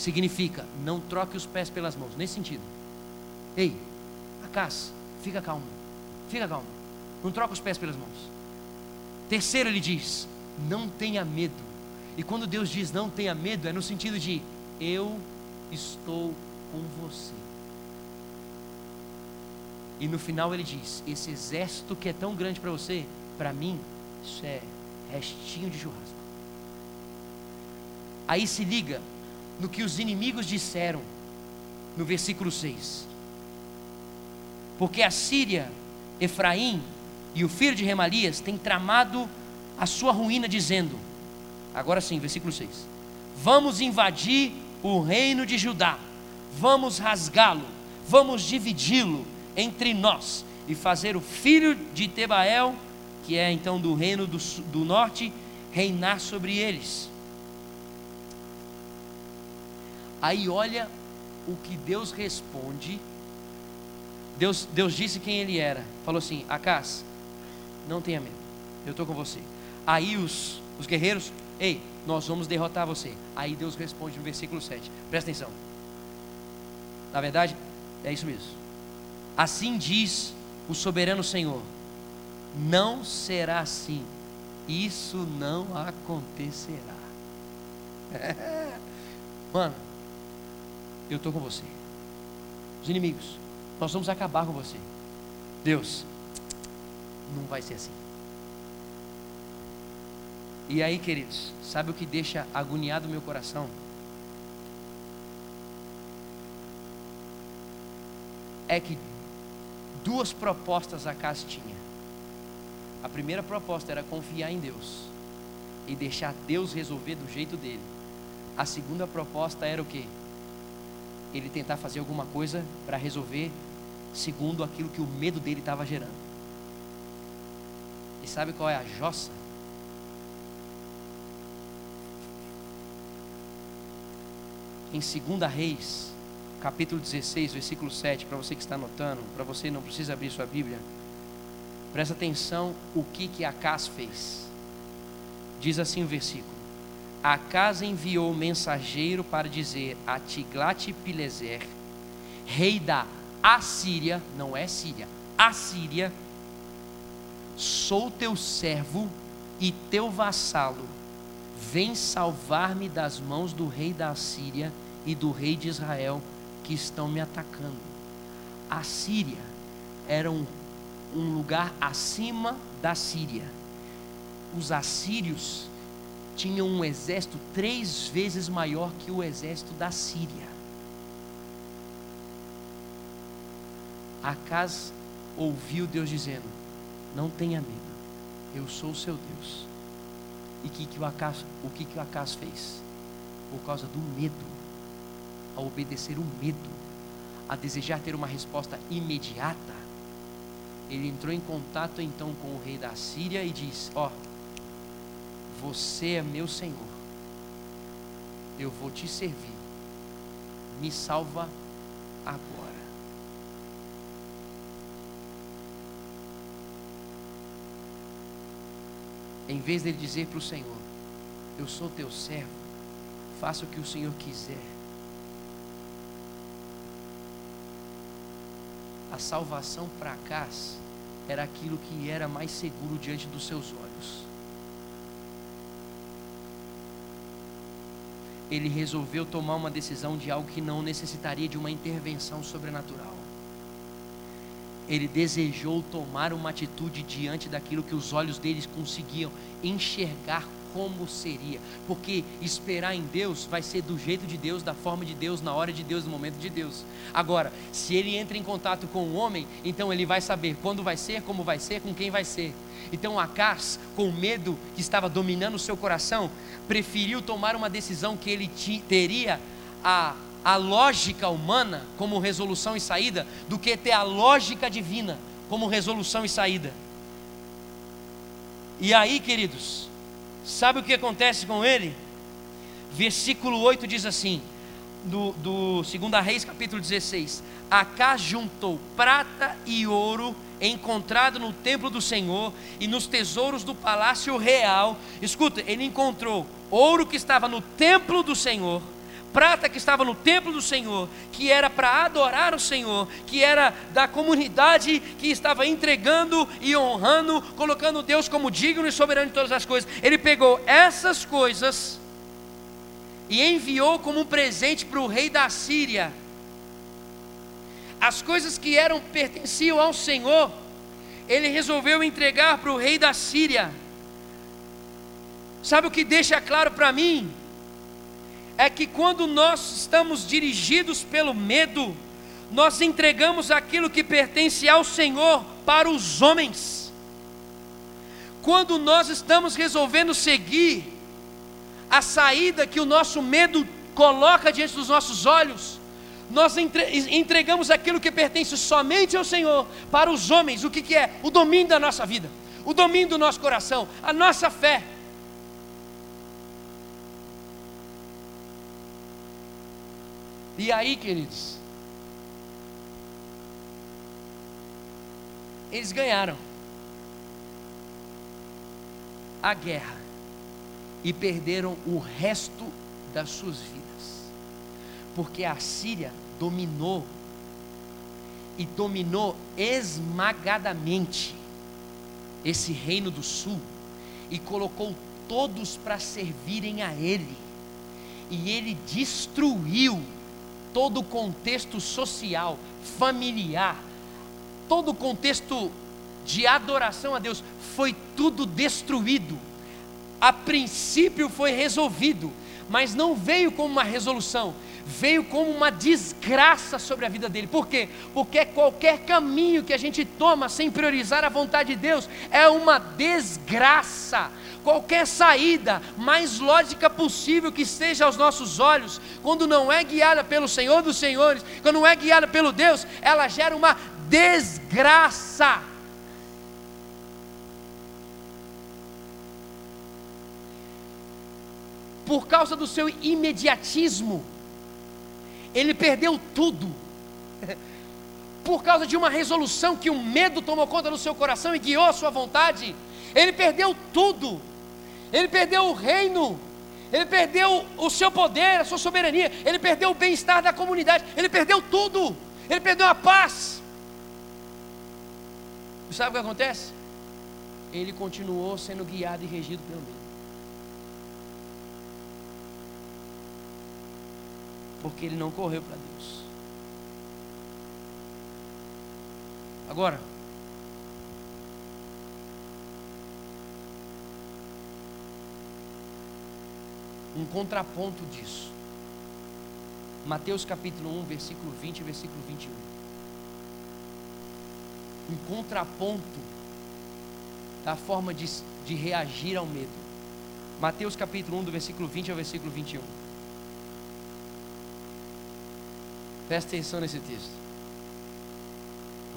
Significa, não troque os pés pelas mãos, nesse sentido. Ei, Acas, fica calmo, fica calmo, não troca os pés pelas mãos. Terceiro, ele diz: não tenha medo. E quando Deus diz não tenha medo, é no sentido de eu estou com você. E no final ele diz: esse exército que é tão grande para você, para mim, isso é restinho de churrasco. Aí se liga no que os inimigos disseram no versículo 6. Porque a Síria, Efraim e o filho de Remalias têm tramado a sua ruína, dizendo: Agora sim, versículo 6: Vamos invadir o reino de Judá, vamos rasgá-lo, vamos dividi-lo entre nós e fazer o filho de Tebael que é então do reino do, do norte, reinar sobre eles. Aí olha o que Deus responde. Deus, Deus disse quem ele era. Falou assim: Acas, não tenha medo, eu estou com você. Aí os, os guerreiros, ei, nós vamos derrotar você. Aí Deus responde no versículo 7. Presta atenção. Na verdade, é isso mesmo. Assim diz o soberano Senhor: não será assim. Isso não acontecerá. Mano, eu estou com você. Os inimigos, nós vamos acabar com você. Deus, não vai ser assim. E aí, queridos, sabe o que deixa agoniado o meu coração? É que duas propostas a casa tinha. A primeira proposta era confiar em Deus e deixar Deus resolver do jeito dele. A segunda proposta era o quê? Ele tentar fazer alguma coisa para resolver segundo aquilo que o medo dele estava gerando. E sabe qual é a jossa? Em 2 Reis, capítulo 16, versículo 7, para você que está anotando, para você não precisa abrir sua Bíblia. Presta atenção o que que Acas fez. Diz assim o versículo: Acas enviou mensageiro para dizer a Tiglat-Pileser, rei da Assíria, não é Síria, Assíria, sou teu servo e teu vassalo, vem salvar-me das mãos do rei da Assíria e do rei de Israel que estão me atacando. A Síria era um um lugar acima da Síria. Os assírios tinham um exército três vezes maior que o exército da Síria. Acas ouviu Deus dizendo: Não tenha medo, eu sou o seu Deus. E que, que o, Acas, o que, que o Acas fez? Por causa do medo, a obedecer o medo, a desejar ter uma resposta imediata, ele entrou em contato então com o rei da Síria e diz: Ó, oh, você é meu senhor, eu vou te servir, me salva agora. Em vez dele dizer para o Senhor: Eu sou teu servo, faça o que o Senhor quiser. A salvação para Acas era aquilo que era mais seguro diante dos seus olhos. Ele resolveu tomar uma decisão de algo que não necessitaria de uma intervenção sobrenatural. Ele desejou tomar uma atitude diante daquilo que os olhos deles conseguiam enxergar como seria, porque esperar em Deus vai ser do jeito de Deus, da forma de Deus, na hora de Deus, no momento de Deus. Agora, se ele entra em contato com o homem, então ele vai saber quando vai ser, como vai ser, com quem vai ser. Então Acas, com o medo que estava dominando o seu coração, preferiu tomar uma decisão que ele teria a a lógica humana como resolução e saída do que ter a lógica divina como resolução e saída. E aí, queridos, sabe o que acontece com ele? Versículo 8 diz assim, do, do 2 Reis, capítulo 16: Acá juntou prata e ouro encontrado no templo do Senhor e nos tesouros do palácio real. Escuta, ele encontrou ouro que estava no templo do Senhor prata que estava no templo do Senhor, que era para adorar o Senhor, que era da comunidade que estava entregando e honrando, colocando Deus como digno e soberano de todas as coisas. Ele pegou essas coisas e enviou como um presente para o rei da Síria. As coisas que eram pertenciam ao Senhor, ele resolveu entregar para o rei da Síria. Sabe o que deixa claro para mim? É que quando nós estamos dirigidos pelo medo, nós entregamos aquilo que pertence ao Senhor para os homens. Quando nós estamos resolvendo seguir a saída que o nosso medo coloca diante dos nossos olhos, nós entregamos aquilo que pertence somente ao Senhor para os homens. O que, que é? O domínio da nossa vida, o domínio do nosso coração, a nossa fé. E aí, queridos, eles ganharam a guerra e perderam o resto das suas vidas, porque a Síria dominou e dominou esmagadamente esse reino do sul e colocou todos para servirem a ele, e ele destruiu todo o contexto social, familiar, todo o contexto de adoração a Deus, foi tudo destruído. A princípio foi resolvido, mas não veio como uma resolução, veio como uma desgraça sobre a vida dele. Por quê? Porque qualquer caminho que a gente toma sem priorizar a vontade de Deus é uma desgraça qualquer saída mais lógica possível que esteja aos nossos olhos, quando não é guiada pelo Senhor dos Senhores, quando não é guiada pelo Deus, ela gera uma desgraça. Por causa do seu imediatismo, ele perdeu tudo. Por causa de uma resolução que o medo tomou conta do seu coração e guiou a sua vontade, ele perdeu tudo ele perdeu o reino, ele perdeu o seu poder, a sua soberania, ele perdeu o bem-estar da comunidade, ele perdeu tudo, ele perdeu a paz. E sabe o que acontece? Ele continuou sendo guiado e regido pelo medo. Porque ele não correu para Deus. Agora, um contraponto disso. Mateus capítulo 1, versículo 20 e versículo 21. Um contraponto da forma de, de reagir ao medo. Mateus capítulo 1, do versículo 20 ao versículo 21. Presta atenção nesse texto.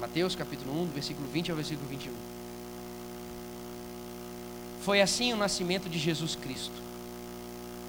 Mateus capítulo 1, do versículo 20 ao versículo 21. Foi assim o nascimento de Jesus Cristo.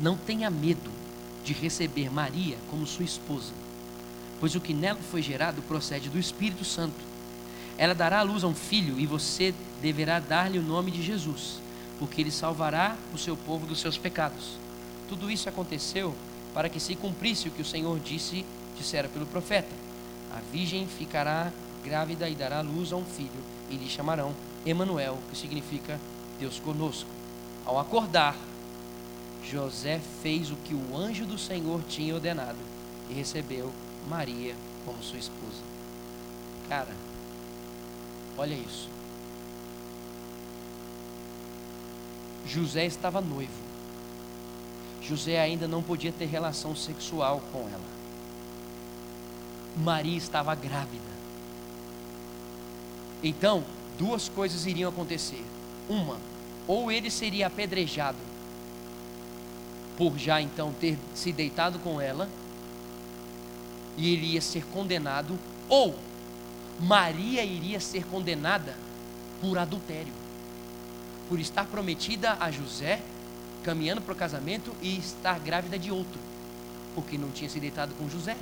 Não tenha medo de receber Maria como sua esposa, pois o que nela foi gerado procede do Espírito Santo. Ela dará à luz a um filho e você deverá dar-lhe o nome de Jesus, porque ele salvará o seu povo dos seus pecados. Tudo isso aconteceu para que se cumprisse o que o Senhor disse, dissera pelo profeta: A virgem ficará grávida e dará luz a um filho, e lhe chamarão Emanuel, que significa Deus conosco. Ao acordar, José fez o que o anjo do Senhor tinha ordenado e recebeu Maria como sua esposa. Cara, olha isso. José estava noivo. José ainda não podia ter relação sexual com ela. Maria estava grávida. Então, duas coisas iriam acontecer. Uma, ou ele seria apedrejado por já então ter se deitado com ela, e ele ia ser condenado, ou Maria iria ser condenada por adultério, por estar prometida a José, caminhando para o casamento e estar grávida de outro, porque não tinha se deitado com José.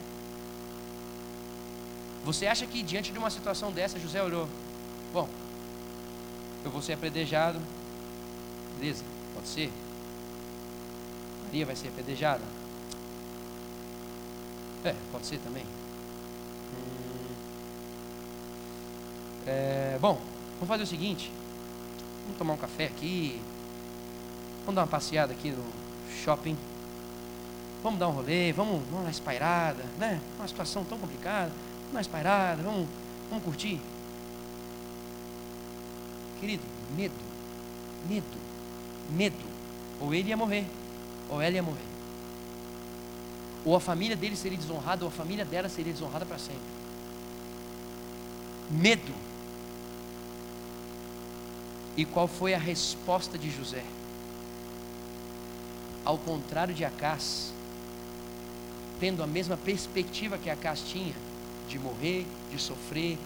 Você acha que diante de uma situação dessa, José olhou: Bom, eu vou ser apedrejado, beleza, pode ser. Vai ser apedrejada? É, pode ser também. Hum, é, bom, vamos fazer o seguinte: vamos tomar um café aqui, vamos dar uma passeada aqui no shopping, vamos dar um rolê, vamos, vamos na espairada, né? Uma situação tão complicada, vamos na espairada, vamos, vamos curtir. Querido, medo, medo, medo. Ou ele ia morrer, ou ela ia morrer. Ou a família dele seria desonrada, ou a família dela seria desonrada para sempre. Medo. E qual foi a resposta de José? Ao contrário de Acás, tendo a mesma perspectiva que Acás tinha, de morrer, de sofrer,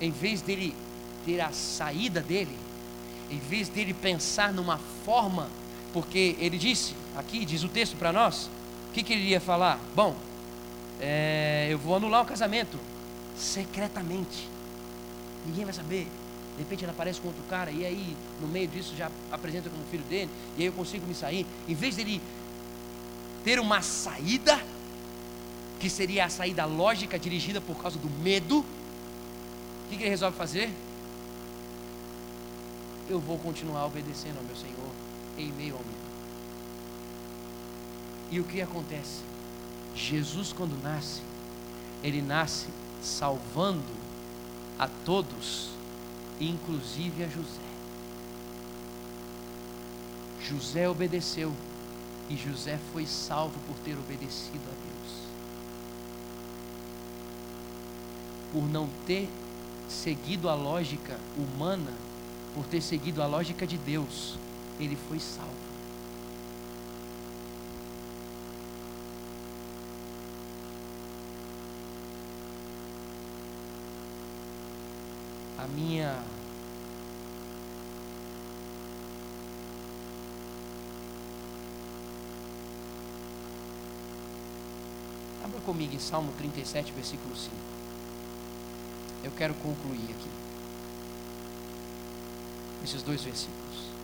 em vez dele ter a saída dele, em vez dele pensar numa forma, porque ele disse, aqui diz o texto para nós, o que, que ele iria falar? Bom, é, eu vou anular o casamento secretamente, ninguém vai saber. De repente ela aparece com outro cara, e aí no meio disso já apresenta como filho dele, e aí eu consigo me sair. Em vez dele ter uma saída, que seria a saída lógica dirigida por causa do medo, o que, que ele resolve fazer? eu vou continuar obedecendo ao meu Senhor em meio ao medo. E o que acontece? Jesus, quando nasce, ele nasce salvando a todos, inclusive a José. José obedeceu e José foi salvo por ter obedecido a Deus. Por não ter seguido a lógica humana por ter seguido a lógica de Deus, ele foi salvo. A minha Abra comigo em Salmo 37, versículo 5. Eu quero concluir aqui esses dois versículos.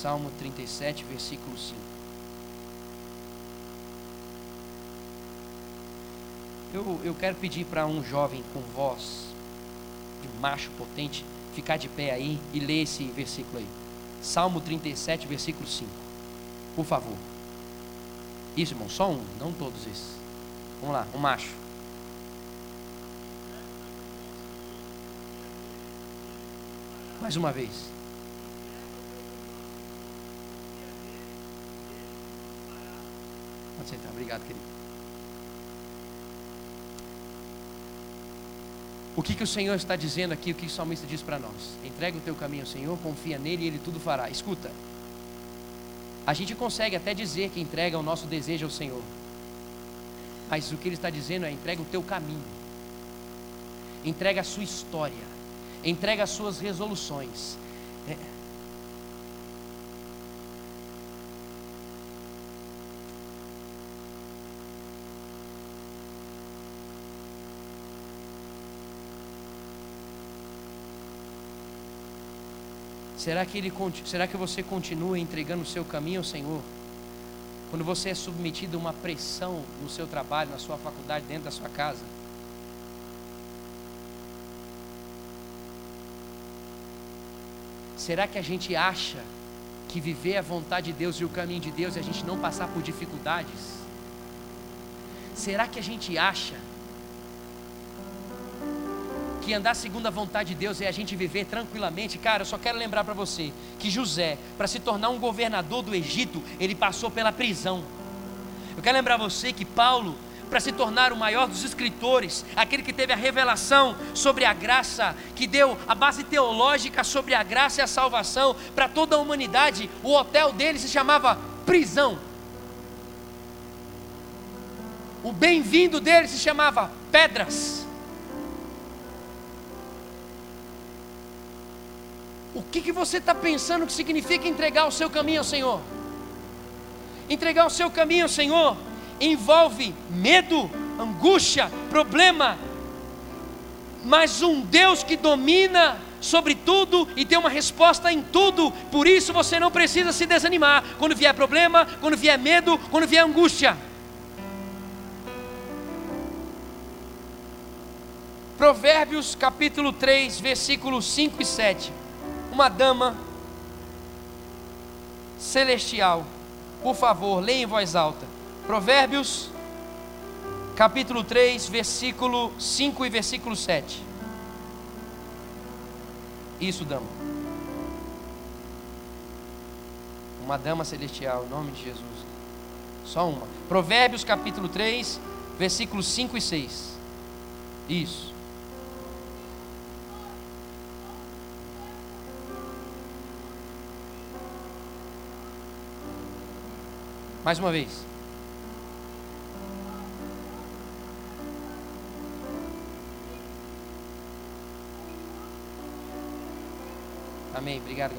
Salmo 37, versículo 5. Eu, eu quero pedir para um jovem com voz de macho potente ficar de pé aí e ler esse versículo aí. Salmo 37, versículo 5. Por favor. Isso, irmão, só um, não todos esses. Vamos lá, um macho. Mais uma vez. Pode sentar, obrigado, querido. O que, que o Senhor está dizendo aqui, o que o salmista diz para nós? Entrega o teu caminho ao Senhor, confia nele e ele tudo fará. Escuta, a gente consegue até dizer que entrega o nosso desejo ao Senhor, mas o que ele está dizendo é: entrega o teu caminho, entrega a sua história, entrega as suas resoluções. É. Será que, ele, será que você continua entregando o seu caminho ao Senhor? Quando você é submetido a uma pressão no seu trabalho, na sua faculdade, dentro da sua casa? Será que a gente acha que viver a vontade de Deus e o caminho de Deus é a gente não passar por dificuldades? Será que a gente acha que andar segundo a vontade de Deus é a gente viver tranquilamente? Cara, eu só quero lembrar para você que José, para se tornar um governador do Egito, ele passou pela prisão. Eu quero lembrar você que Paulo para se tornar o maior dos escritores, aquele que teve a revelação sobre a graça, que deu a base teológica sobre a graça e a salvação para toda a humanidade. O hotel dele se chamava prisão. O bem-vindo dele se chamava pedras. O que, que você está pensando que significa entregar o seu caminho ao Senhor? Entregar o seu caminho ao Senhor envolve medo, angústia, problema, mas um Deus que domina sobre tudo e tem uma resposta em tudo. Por isso você não precisa se desanimar quando vier problema, quando vier medo, quando vier angústia. Provérbios capítulo 3, versículos 5 e 7. Uma dama celestial, por favor, leia em voz alta. Provérbios, capítulo 3, versículo 5 e versículo 7. Isso, dama. Uma dama celestial, em nome de Jesus. Só uma. Provérbios, capítulo 3, versículos 5 e 6. Isso. Mais uma vez. Amém. Obrigado.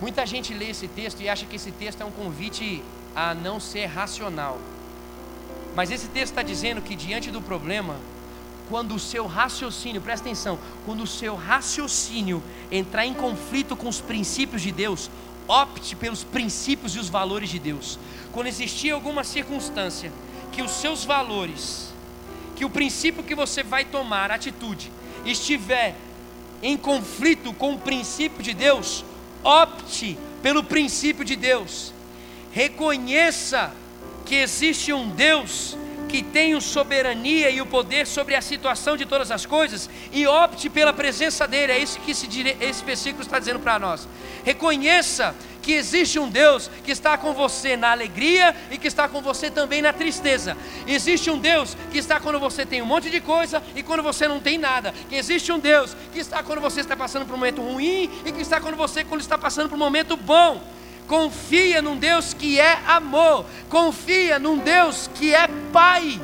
Muita gente lê esse texto e acha que esse texto é um convite a não ser racional. Mas esse texto está dizendo que diante do problema, quando o seu raciocínio, presta atenção, quando o seu raciocínio entrar em conflito com os princípios de Deus, opte pelos princípios e os valores de Deus. Quando existir alguma circunstância que os seus valores, que o princípio que você vai tomar, atitude, estiver em conflito com o princípio de Deus, opte pelo princípio de Deus. Reconheça que existe um Deus que tem o soberania e o poder sobre a situação de todas as coisas e opte pela presença dele. É isso que esse, esse versículo está dizendo para nós. Reconheça que existe um Deus que está com você na alegria e que está com você também na tristeza. Existe um Deus que está quando você tem um monte de coisa e quando você não tem nada. Que existe um Deus que está quando você está passando por um momento ruim e que está quando você quando está passando por um momento bom. Confia num Deus que é amor. Confia num Deus que é Pai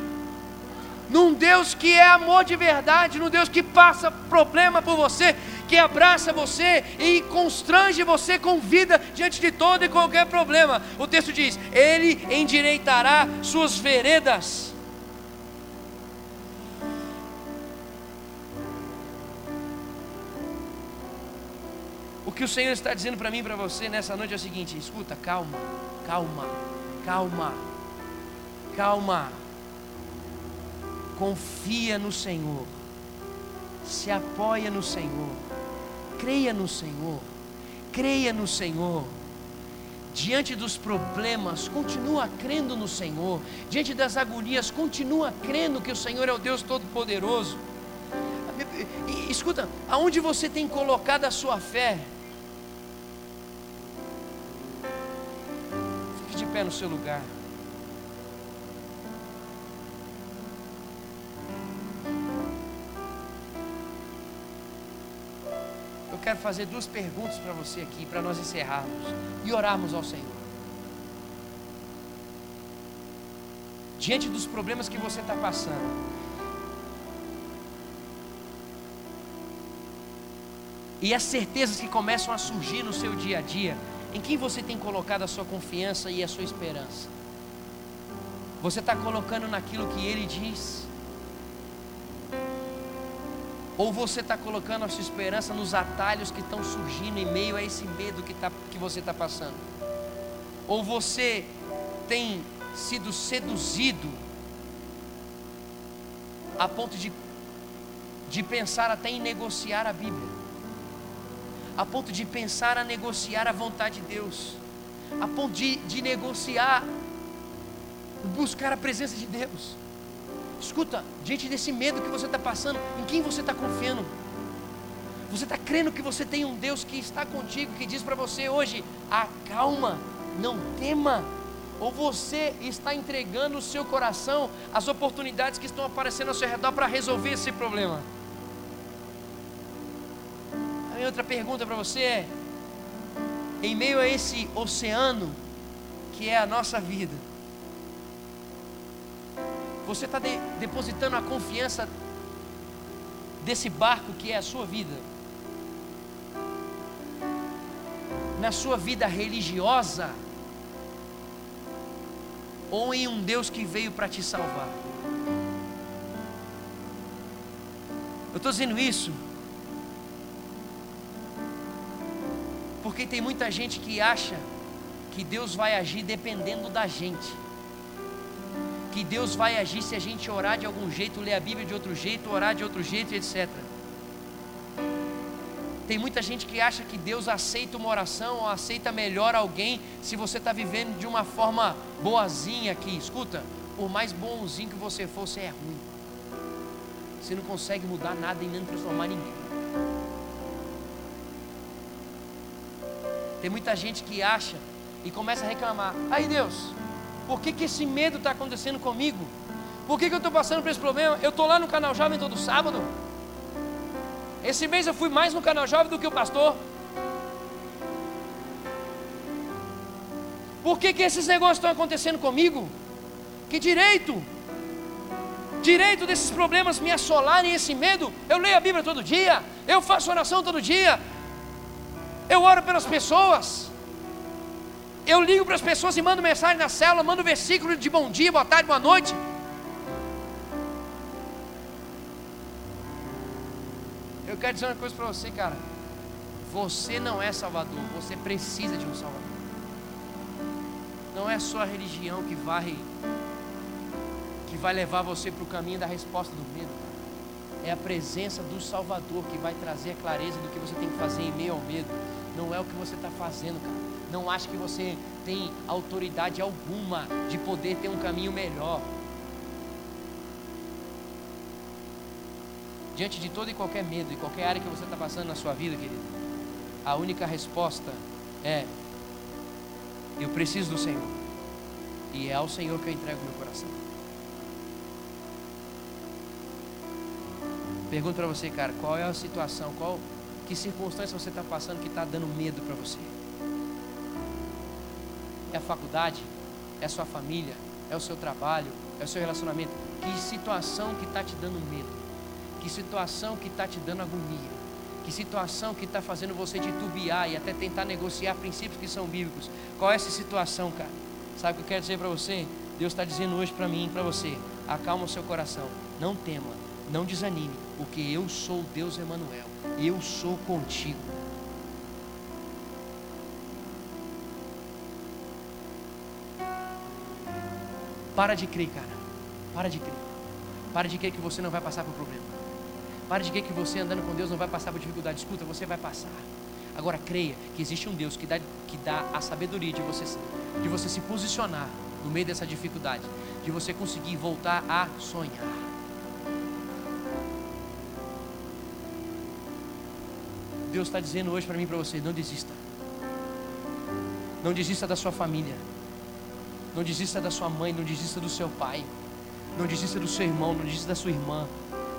num Deus que é amor de verdade, num Deus que passa problema por você, que abraça você e constrange você com vida diante de todo e qualquer problema. O texto diz: Ele endireitará suas veredas. Que o Senhor está dizendo para mim e para você nessa noite é o seguinte: escuta, calma, calma, calma, calma. Confia no Senhor Se apoia no Senhor. Creia no Senhor. Creia no Senhor. Diante dos problemas, continua crendo no Senhor. Diante das agonias, continua crendo que o Senhor é o Deus Todo-Poderoso. Escuta, aonde você tem colocado a sua fé? No seu lugar. Eu quero fazer duas perguntas para você aqui, para nós encerrarmos e orarmos ao Senhor. Diante dos problemas que você está passando, e as certezas que começam a surgir no seu dia a dia, em quem você tem colocado a sua confiança e a sua esperança? Você está colocando naquilo que Ele diz? Ou você está colocando a sua esperança nos atalhos que estão surgindo em meio a esse medo que, tá, que você está passando? Ou você tem sido seduzido a ponto de, de pensar até em negociar a Bíblia? A ponto de pensar a negociar a vontade de Deus? A ponto de, de negociar, buscar a presença de Deus? Escuta, diante desse medo que você está passando, em quem você está confiando? Você está crendo que você tem um Deus que está contigo, que diz para você hoje: acalma, não tema. Ou você está entregando o seu coração às oportunidades que estão aparecendo ao seu redor para resolver esse problema? A minha outra pergunta para você é: em meio a esse oceano que é a nossa vida, você está de, depositando a confiança desse barco que é a sua vida, na sua vida religiosa, ou em um Deus que veio para te salvar? Eu estou dizendo isso porque tem muita gente que acha que Deus vai agir dependendo da gente que Deus vai agir se a gente orar de algum jeito, ler a Bíblia de outro jeito, orar de outro jeito, etc. Tem muita gente que acha que Deus aceita uma oração ou aceita melhor alguém se você está vivendo de uma forma boazinha aqui. Escuta, por mais bonzinho que você for, você é ruim. Você não consegue mudar nada e nem transformar ninguém. Tem muita gente que acha e começa a reclamar. Aí Deus, por que, que esse medo está acontecendo comigo? Por que, que eu estou passando por esse problema? Eu estou lá no canal jovem todo sábado. Esse mês eu fui mais no canal jovem do que o pastor. Por que, que esses negócios estão acontecendo comigo? Que direito? Direito desses problemas me assolarem esse medo? Eu leio a Bíblia todo dia, eu faço oração todo dia, eu oro pelas pessoas. Eu ligo para as pessoas e mando mensagem na célula, mando versículo de bom dia, boa tarde, boa noite. Eu quero dizer uma coisa para você, cara. Você não é salvador, você precisa de um salvador. Não é só a religião que vai que vai levar você para o caminho da resposta do medo. É a presença do Salvador que vai trazer a clareza do que você tem que fazer em meio ao medo. Não é o que você está fazendo, cara. Não ache que você tem autoridade alguma de poder ter um caminho melhor. Diante de todo e qualquer medo e qualquer área que você está passando na sua vida, querido, a única resposta é: eu preciso do Senhor. E é ao Senhor que eu entrego meu coração. Pergunto para você, cara, qual é a situação, qual que circunstância você está passando que está dando medo para você? É a faculdade? É a sua família? É o seu trabalho? É o seu relacionamento? Que situação que está te dando medo? Que situação que está te dando agonia? Que situação que está fazendo você titubear e até tentar negociar princípios que são bíblicos? Qual é essa situação, cara? Sabe o que eu quero dizer para você? Deus está dizendo hoje para mim e para você: acalma o seu coração, não tema, não desanime, porque eu sou Deus Emanuel eu sou contigo. Para de crer, cara. Para de crer. Para de crer que você não vai passar por problema. Pare de que você andando com Deus não vai passar por dificuldade. Escuta, você vai passar. Agora creia que existe um Deus que dá, que dá a sabedoria de você, de você se posicionar no meio dessa dificuldade, de você conseguir voltar a sonhar. Deus está dizendo hoje para mim e para você: não desista. Não desista da sua família. Não desista da sua mãe. Não desista do seu pai. Não desista do seu irmão. Não desista da sua irmã.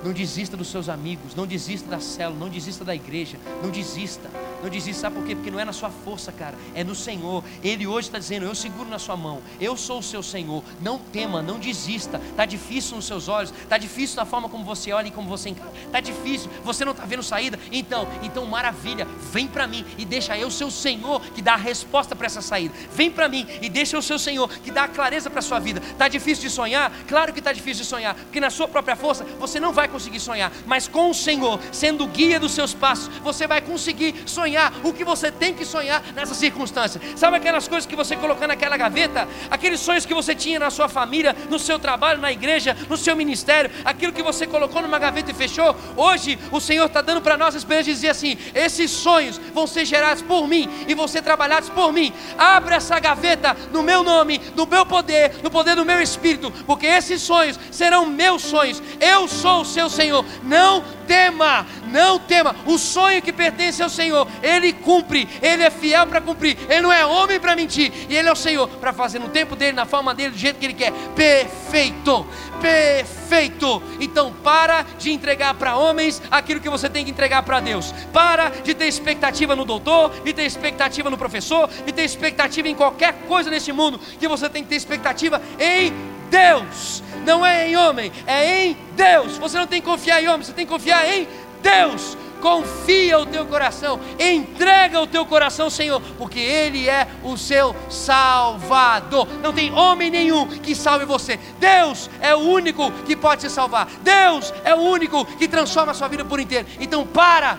Não desista dos seus amigos, não desista da célula, não desista da igreja, não desista. Não desista, sabe por quê? Porque não é na sua força, cara, é no Senhor. Ele hoje está dizendo: Eu seguro na sua mão, eu sou o seu Senhor. Não tema, não desista. Está difícil nos seus olhos, está difícil na forma como você olha e como você encara. Está difícil, você não está vendo saída. Então, então maravilha, vem para mim e deixa eu, seu Senhor, que dá a resposta para essa saída. Vem para mim e deixa o seu Senhor, que dá a clareza para a sua vida. Está difícil de sonhar? Claro que está difícil de sonhar, porque na sua própria força você não vai conseguir sonhar, mas com o Senhor sendo o guia dos seus passos, você vai conseguir sonhar o que você tem que sonhar nessa circunstância. Sabe aquelas coisas que você colocou naquela gaveta, aqueles sonhos que você tinha na sua família, no seu trabalho, na igreja, no seu ministério, aquilo que você colocou numa gaveta e fechou. Hoje o Senhor está dando para nós a esperança de dizer assim: esses sonhos vão ser gerados por mim e vão ser trabalhados por mim. Abra essa gaveta no meu nome, no meu poder, no poder do meu espírito, porque esses sonhos serão meus sonhos. Eu sou o seu Senhor. Não tema, não tema. O sonho que pertence ao Senhor, Ele cumpre, Ele é fiel para cumprir. Ele não é homem para mentir, e Ele é o Senhor para fazer no tempo dele, na forma dele, do jeito que Ele quer. Perfeito, perfeito. Então para de entregar para homens aquilo que você tem que entregar para Deus. Para de ter expectativa no doutor, de ter expectativa no professor, de ter expectativa em qualquer coisa nesse mundo, que você tem que ter expectativa em Deus, não é em homem, é em Deus. Você não tem que confiar em homem, você tem que confiar em Deus. Confia o teu coração, entrega o teu coração, Senhor, porque Ele é o seu Salvador. Não tem homem nenhum que salve você. Deus é o único que pode te salvar. Deus é o único que transforma a sua vida por inteiro. Então para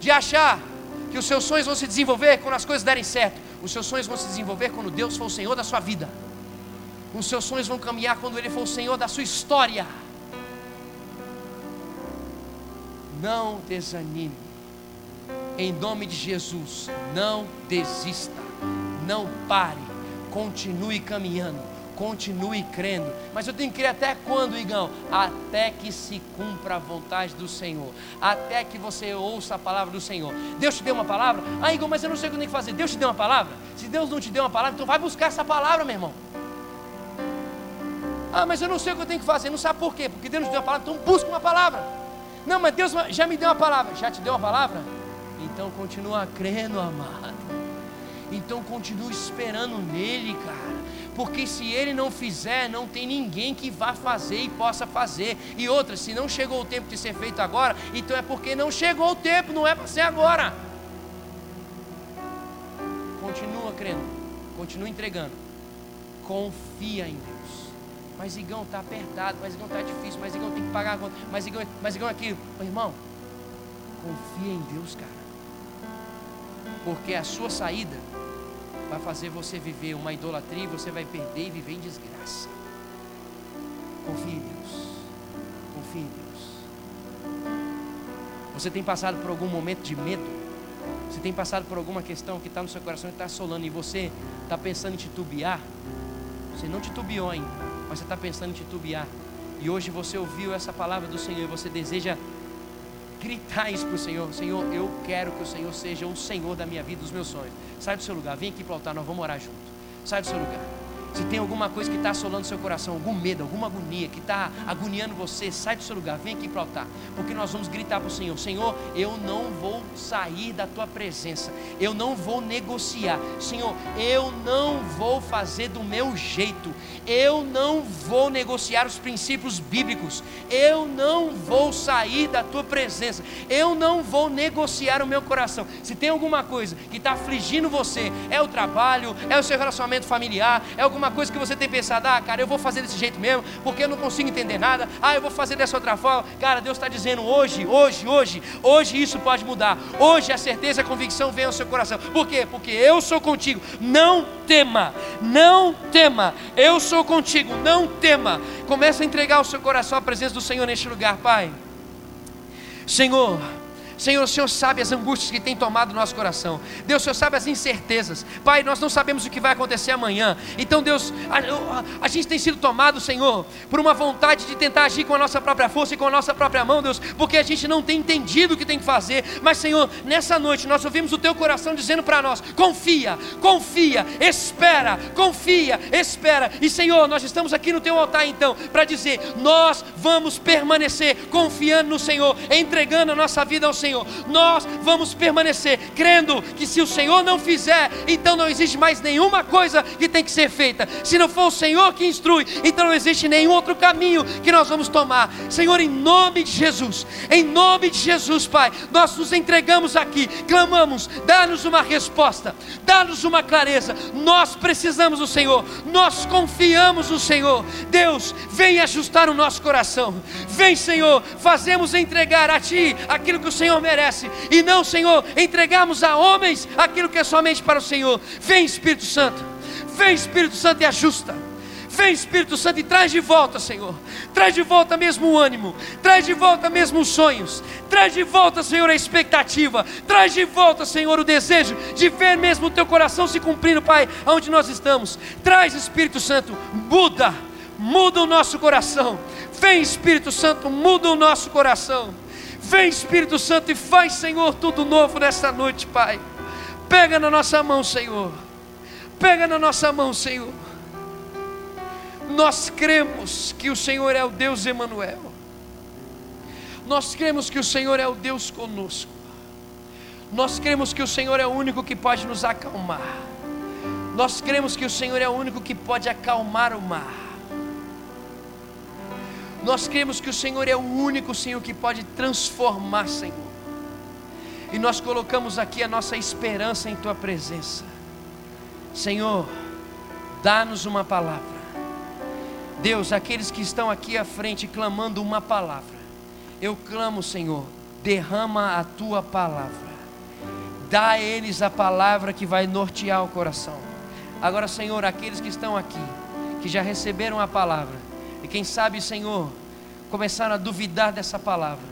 de achar que os seus sonhos vão se desenvolver quando as coisas derem certo. Os seus sonhos vão se desenvolver quando Deus for o Senhor da sua vida. Os seus sonhos vão caminhar quando Ele for o Senhor da sua história. Não desanime. Em nome de Jesus, não desista. Não pare. Continue caminhando. Continue crendo. Mas eu tenho que crer até quando, Igão? Até que se cumpra a vontade do Senhor. Até que você ouça a palavra do Senhor. Deus te deu uma palavra? Ah, Igão, mas eu não sei o que eu tenho que fazer. Deus te deu uma palavra? Se Deus não te deu uma palavra, então vai buscar essa palavra, meu irmão. Ah, mas eu não sei o que eu tenho que fazer. Não sabe por quê? Porque Deus nos deu uma palavra, então busca uma palavra. Não, mas Deus já me deu uma palavra. Já te deu uma palavra? Então continua crendo, amado. Então continue esperando nele, cara. Porque se ele não fizer, não tem ninguém que vá fazer e possa fazer. E outra, se não chegou o tempo de ser feito agora, então é porque não chegou o tempo, não é para ser agora. Continua crendo, continua entregando. Confia em Deus. Mas Igão está apertado, mas Igão está difícil, mas Igão tem que pagar a conta, mas Igão, mas Igão aqui. irmão, confia em Deus, cara. Porque a sua saída vai fazer você viver uma idolatria e você vai perder e viver em desgraça. Confie em Deus. Confie em Deus. Você tem passado por algum momento de medo? Você tem passado por alguma questão que está no seu coração e está assolando e você está pensando em titubear? Você não titubeou ainda mas você está pensando em titubear. E hoje você ouviu essa palavra do Senhor e você deseja gritar isso para o Senhor: Senhor, eu quero que o Senhor seja o Senhor da minha vida, dos meus sonhos. Sai do seu lugar, vem aqui para o altar, nós vamos orar junto. Sai do seu lugar. Se tem alguma coisa que está assolando seu coração, algum medo, alguma agonia que está agoniando você, sai do seu lugar, vem aqui para o altar, porque nós vamos gritar para o Senhor: Senhor, eu não vou sair da tua presença, eu não vou negociar, Senhor, eu não vou fazer do meu jeito, eu não vou negociar os princípios bíblicos, eu não vou sair da tua presença, eu não vou negociar o meu coração. Se tem alguma coisa que está afligindo você, é o trabalho, é o seu relacionamento familiar, é alguma alguma coisa que você tem pensado, ah, cara, eu vou fazer desse jeito mesmo, porque eu não consigo entender nada, ah, eu vou fazer dessa outra forma. Cara, Deus está dizendo hoje, hoje, hoje, hoje isso pode mudar. Hoje a certeza e a convicção vem ao seu coração. Por quê? Porque eu sou contigo. Não tema, não tema. Eu sou contigo, não tema. Começa a entregar o seu coração à presença do Senhor neste lugar, Pai. Senhor, Senhor, o Senhor sabe as angústias que tem tomado o nosso coração. Deus, o Senhor sabe as incertezas. Pai, nós não sabemos o que vai acontecer amanhã. Então, Deus, a, a, a, gente tem sido tomado, Senhor, por uma vontade de tentar agir com a nossa própria força e com a nossa própria mão, Deus, porque a gente não tem entendido o que tem que fazer. Mas, Senhor, nessa noite nós ouvimos o Teu coração dizendo para nós: confia, confia, espera, confia, espera. E, Senhor, nós estamos aqui no Teu altar então para dizer: nós vamos permanecer confiando no Senhor, entregando a nossa vida ao Senhor. Senhor. Nós vamos permanecer crendo que se o Senhor não fizer, então não existe mais nenhuma coisa que tem que ser feita. Se não for o Senhor que instrui, então não existe nenhum outro caminho que nós vamos tomar. Senhor, em nome de Jesus, em nome de Jesus, Pai, nós nos entregamos aqui, clamamos, dá-nos uma resposta, dá-nos uma clareza. Nós precisamos do Senhor, nós confiamos no Senhor. Deus, vem ajustar o nosso coração. Vem, Senhor, fazemos entregar a Ti aquilo que o Senhor Senhor merece, e não, Senhor, entregarmos a homens aquilo que é somente para o Senhor. Vem, Espírito Santo, vem, Espírito Santo, e ajusta. Vem Espírito Santo e traz de volta, Senhor. Traz de volta mesmo o ânimo. Traz de volta mesmo os sonhos. Traz de volta, Senhor, a expectativa. Traz de volta, Senhor, o desejo de ver mesmo o teu coração se cumprindo, Pai, aonde nós estamos. Traz, Espírito Santo, muda, muda o nosso coração. Vem, Espírito Santo, muda o nosso coração. Vem Espírito Santo e faz, Senhor, tudo novo nesta noite, Pai. Pega na nossa mão, Senhor. Pega na nossa mão, Senhor. Nós cremos que o Senhor é o Deus Emanuel. Nós cremos que o Senhor é o Deus conosco. Nós cremos que o Senhor é o único que pode nos acalmar. Nós cremos que o Senhor é o único que pode acalmar o mar. Nós cremos que o Senhor é o único Senhor que pode transformar, Senhor. E nós colocamos aqui a nossa esperança em tua presença. Senhor, dá-nos uma palavra. Deus, aqueles que estão aqui à frente clamando uma palavra, eu clamo, Senhor, derrama a tua palavra. Dá a eles a palavra que vai nortear o coração. Agora, Senhor, aqueles que estão aqui, que já receberam a palavra, e quem sabe, Senhor, começaram a duvidar dessa palavra.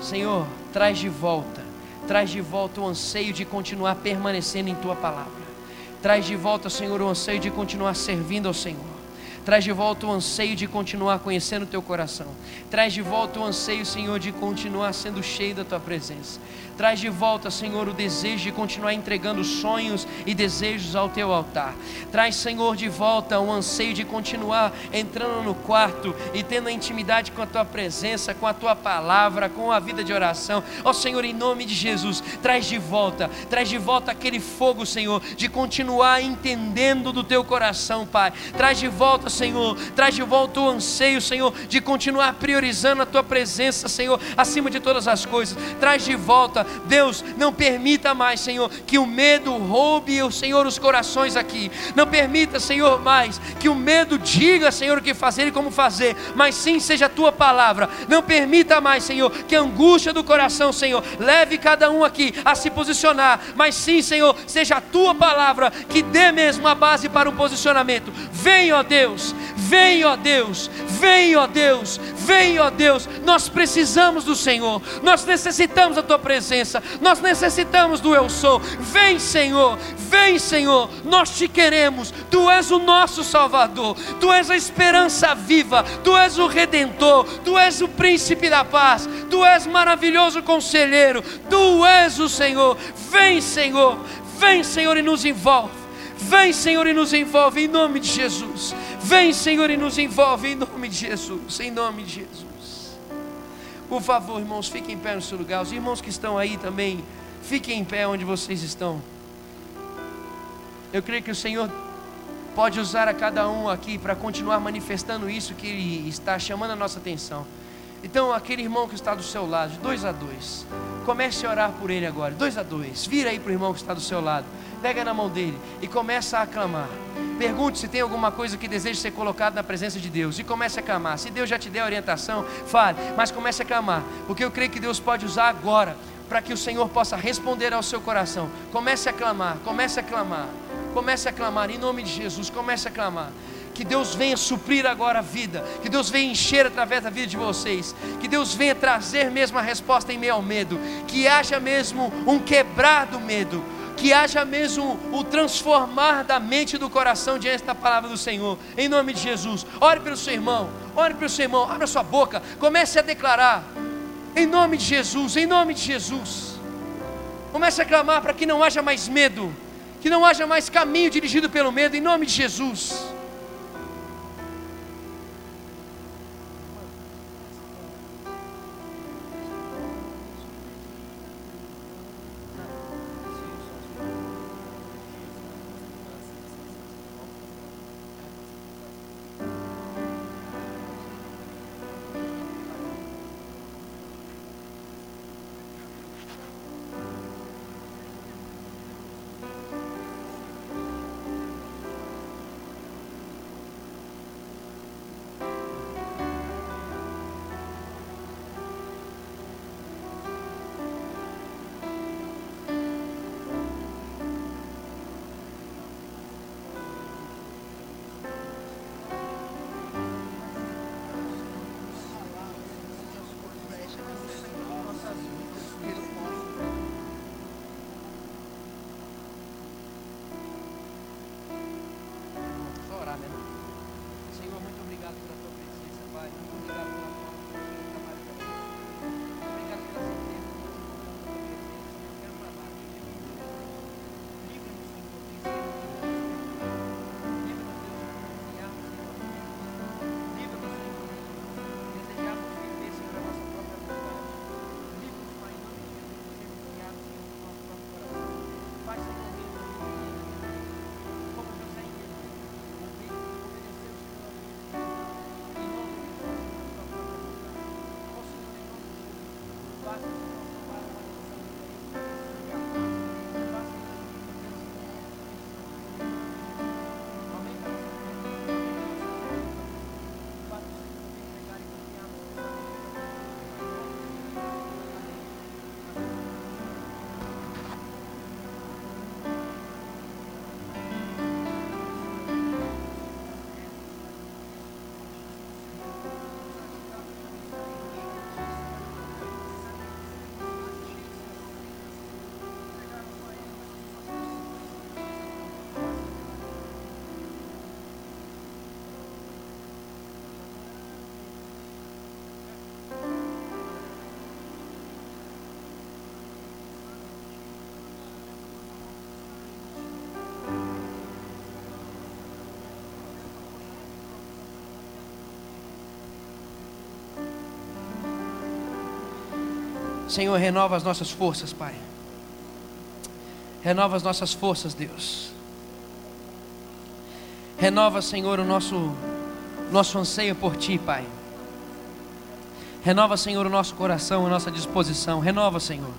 Senhor, traz de volta, traz de volta o anseio de continuar permanecendo em tua palavra. Traz de volta, Senhor, o anseio de continuar servindo ao Senhor. Traz de volta o anseio de continuar conhecendo o teu coração. Traz de volta o anseio, Senhor, de continuar sendo cheio da tua presença. Traz de volta, Senhor, o desejo de continuar entregando sonhos e desejos ao teu altar. Traz, Senhor, de volta o anseio de continuar entrando no quarto e tendo a intimidade com a tua presença, com a tua palavra, com a vida de oração. Ó Senhor, em nome de Jesus, traz de volta, traz de volta aquele fogo, Senhor, de continuar entendendo do teu coração, Pai. Traz de volta, Senhor, traz de volta o anseio, Senhor, de continuar priorizando a tua presença, Senhor, acima de todas as coisas. Traz de volta Deus, não permita mais, Senhor, que o medo roube, o Senhor, os corações aqui. Não permita, Senhor, mais que o medo diga, Senhor, o que fazer e como fazer, mas sim seja a tua palavra. Não permita mais, Senhor, que a angústia do coração, Senhor, leve cada um aqui a se posicionar, mas sim, Senhor, seja a tua palavra que dê mesmo a base para o posicionamento. Vem, ó Deus, vem, ó Deus, vem, ó Deus, vem, ó Deus. Nós precisamos do Senhor, nós necessitamos da tua presença nós necessitamos do Eu Sou. Vem, Senhor, vem, Senhor, nós te queremos, Tu és o nosso Salvador, Tu és a esperança viva, Tu és o Redentor, Tu és o Príncipe da Paz, Tu és maravilhoso conselheiro, Tu és o Senhor. Vem, Senhor, vem, Senhor, e nos envolve. Vem, Senhor, e nos envolve em nome de Jesus. Vem, Senhor, e nos envolve em nome de Jesus. Em nome de Jesus. Por favor, irmãos, fiquem em pé no seu lugar. Os irmãos que estão aí também, fiquem em pé onde vocês estão. Eu creio que o Senhor pode usar a cada um aqui para continuar manifestando isso que Ele está chamando a nossa atenção. Então, aquele irmão que está do seu lado, dois a dois, comece a orar por ele agora, dois a dois. Vira aí para o irmão que está do seu lado, pega na mão dele e começa a aclamar. Pergunte se tem alguma coisa que deseja ser colocada na presença de Deus. E comece a clamar. Se Deus já te der orientação, fale, mas comece a clamar, porque eu creio que Deus pode usar agora para que o Senhor possa responder ao seu coração. Comece a clamar, comece a clamar, comece a clamar em nome de Jesus, comece a clamar. Que Deus venha suprir agora a vida, que Deus venha encher através da vida de vocês, que Deus venha trazer mesmo a resposta em meio ao medo, que haja mesmo um quebrar do medo, que haja mesmo o transformar da mente e do coração diante da palavra do Senhor, em nome de Jesus. Ore pelo seu irmão, ore pelo seu irmão, abra sua boca, comece a declarar, em nome de Jesus, em nome de Jesus. Comece a clamar para que não haja mais medo, que não haja mais caminho dirigido pelo medo, em nome de Jesus. Senhor, renova as nossas forças, Pai. Renova as nossas forças, Deus. Renova, Senhor, o nosso, nosso anseio por Ti, Pai. Renova, Senhor, o nosso coração, a nossa disposição. Renova, Senhor.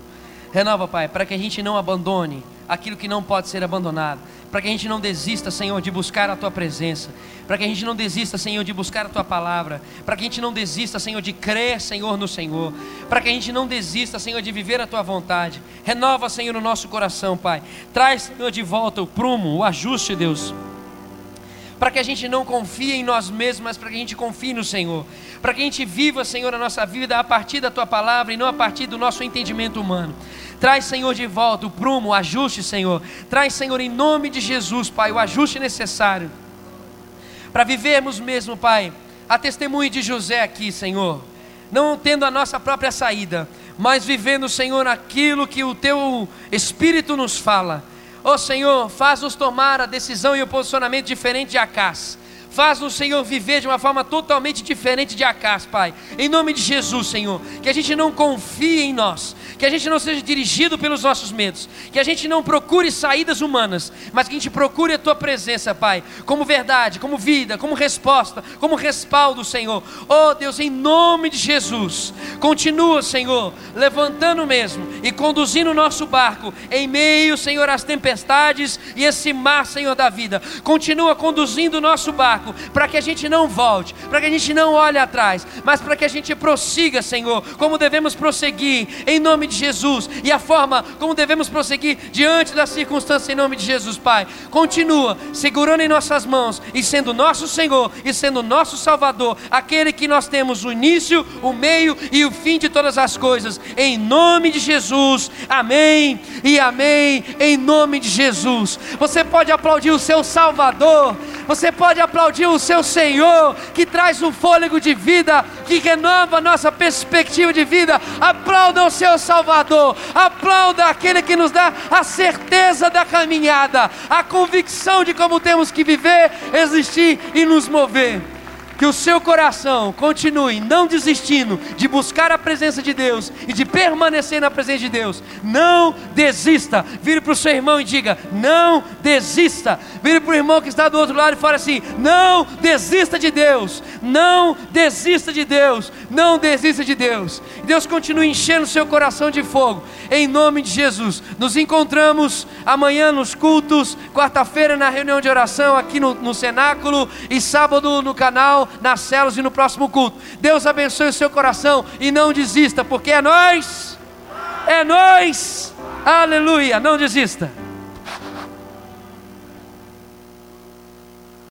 Renova, Pai, para que a gente não abandone aquilo que não pode ser abandonado para que a gente não desista, Senhor, de buscar a Tua presença, para que a gente não desista, Senhor, de buscar a Tua palavra, para que a gente não desista, Senhor, de crer, Senhor, no Senhor, para que a gente não desista, Senhor, de viver a Tua vontade. Renova, Senhor, o nosso coração, Pai. Traz, Senhor, de volta o prumo, o ajuste, Deus para que a gente não confie em nós mesmos, mas para que a gente confie no Senhor, para que a gente viva, Senhor, a nossa vida a partir da Tua palavra e não a partir do nosso entendimento humano. Traz, Senhor, de volta o prumo, o ajuste, Senhor. Traz, Senhor, em nome de Jesus, Pai, o ajuste necessário para vivermos mesmo, Pai, a testemunho de José aqui, Senhor. Não tendo a nossa própria saída, mas vivendo, Senhor, aquilo que o Teu Espírito nos fala. Ó oh, Senhor, faz-nos tomar a decisão e o posicionamento diferente de Acás. Faz-nos, Senhor, viver de uma forma totalmente diferente de Acás, Pai. Em nome de Jesus, Senhor. Que a gente não confie em nós, que a gente não seja dirigido pelos nossos medos, que a gente não procure saídas humanas, mas que a gente procure a tua presença, Pai, como verdade, como vida, como resposta, como respaldo, Senhor. Oh Deus, em nome de Jesus, continua, Senhor, levantando mesmo e conduzindo o nosso barco em meio, Senhor, às tempestades e esse mar, Senhor da vida. Continua conduzindo o nosso barco para que a gente não volte, para que a gente não olhe atrás, mas para que a gente prossiga, Senhor, como devemos prosseguir em nome de Jesus e a forma como devemos prosseguir diante das circunstâncias em nome de Jesus, Pai. Continua segurando em nossas mãos e sendo nosso Senhor e sendo nosso Salvador, aquele que nós temos o início, o meio e o fim de todas as coisas, em nome de Jesus. Amém e amém, em nome de Jesus. Você pode aplaudir o seu Salvador, você pode aplaudir o seu Senhor, que traz um fôlego de vida, que renova a nossa perspectiva de vida. Aplauda o seu Salvador, aplauda aquele que nos dá a certeza da caminhada, a convicção de como temos que viver, existir e nos mover que o seu coração continue não desistindo de buscar a presença de Deus e de permanecer na presença de Deus. Não desista. Vire para o seu irmão e diga: Não desista. Vire para o irmão que está do outro lado e fale assim: Não desista de Deus. Não desista de Deus. Não desista de Deus. Deus continue enchendo o seu coração de fogo. Em nome de Jesus. Nos encontramos amanhã nos cultos, quarta-feira na reunião de oração aqui no, no cenáculo e sábado no canal nas células e no próximo culto. Deus abençoe o seu coração e não desista, porque é nós, é nós, aleluia, não desista.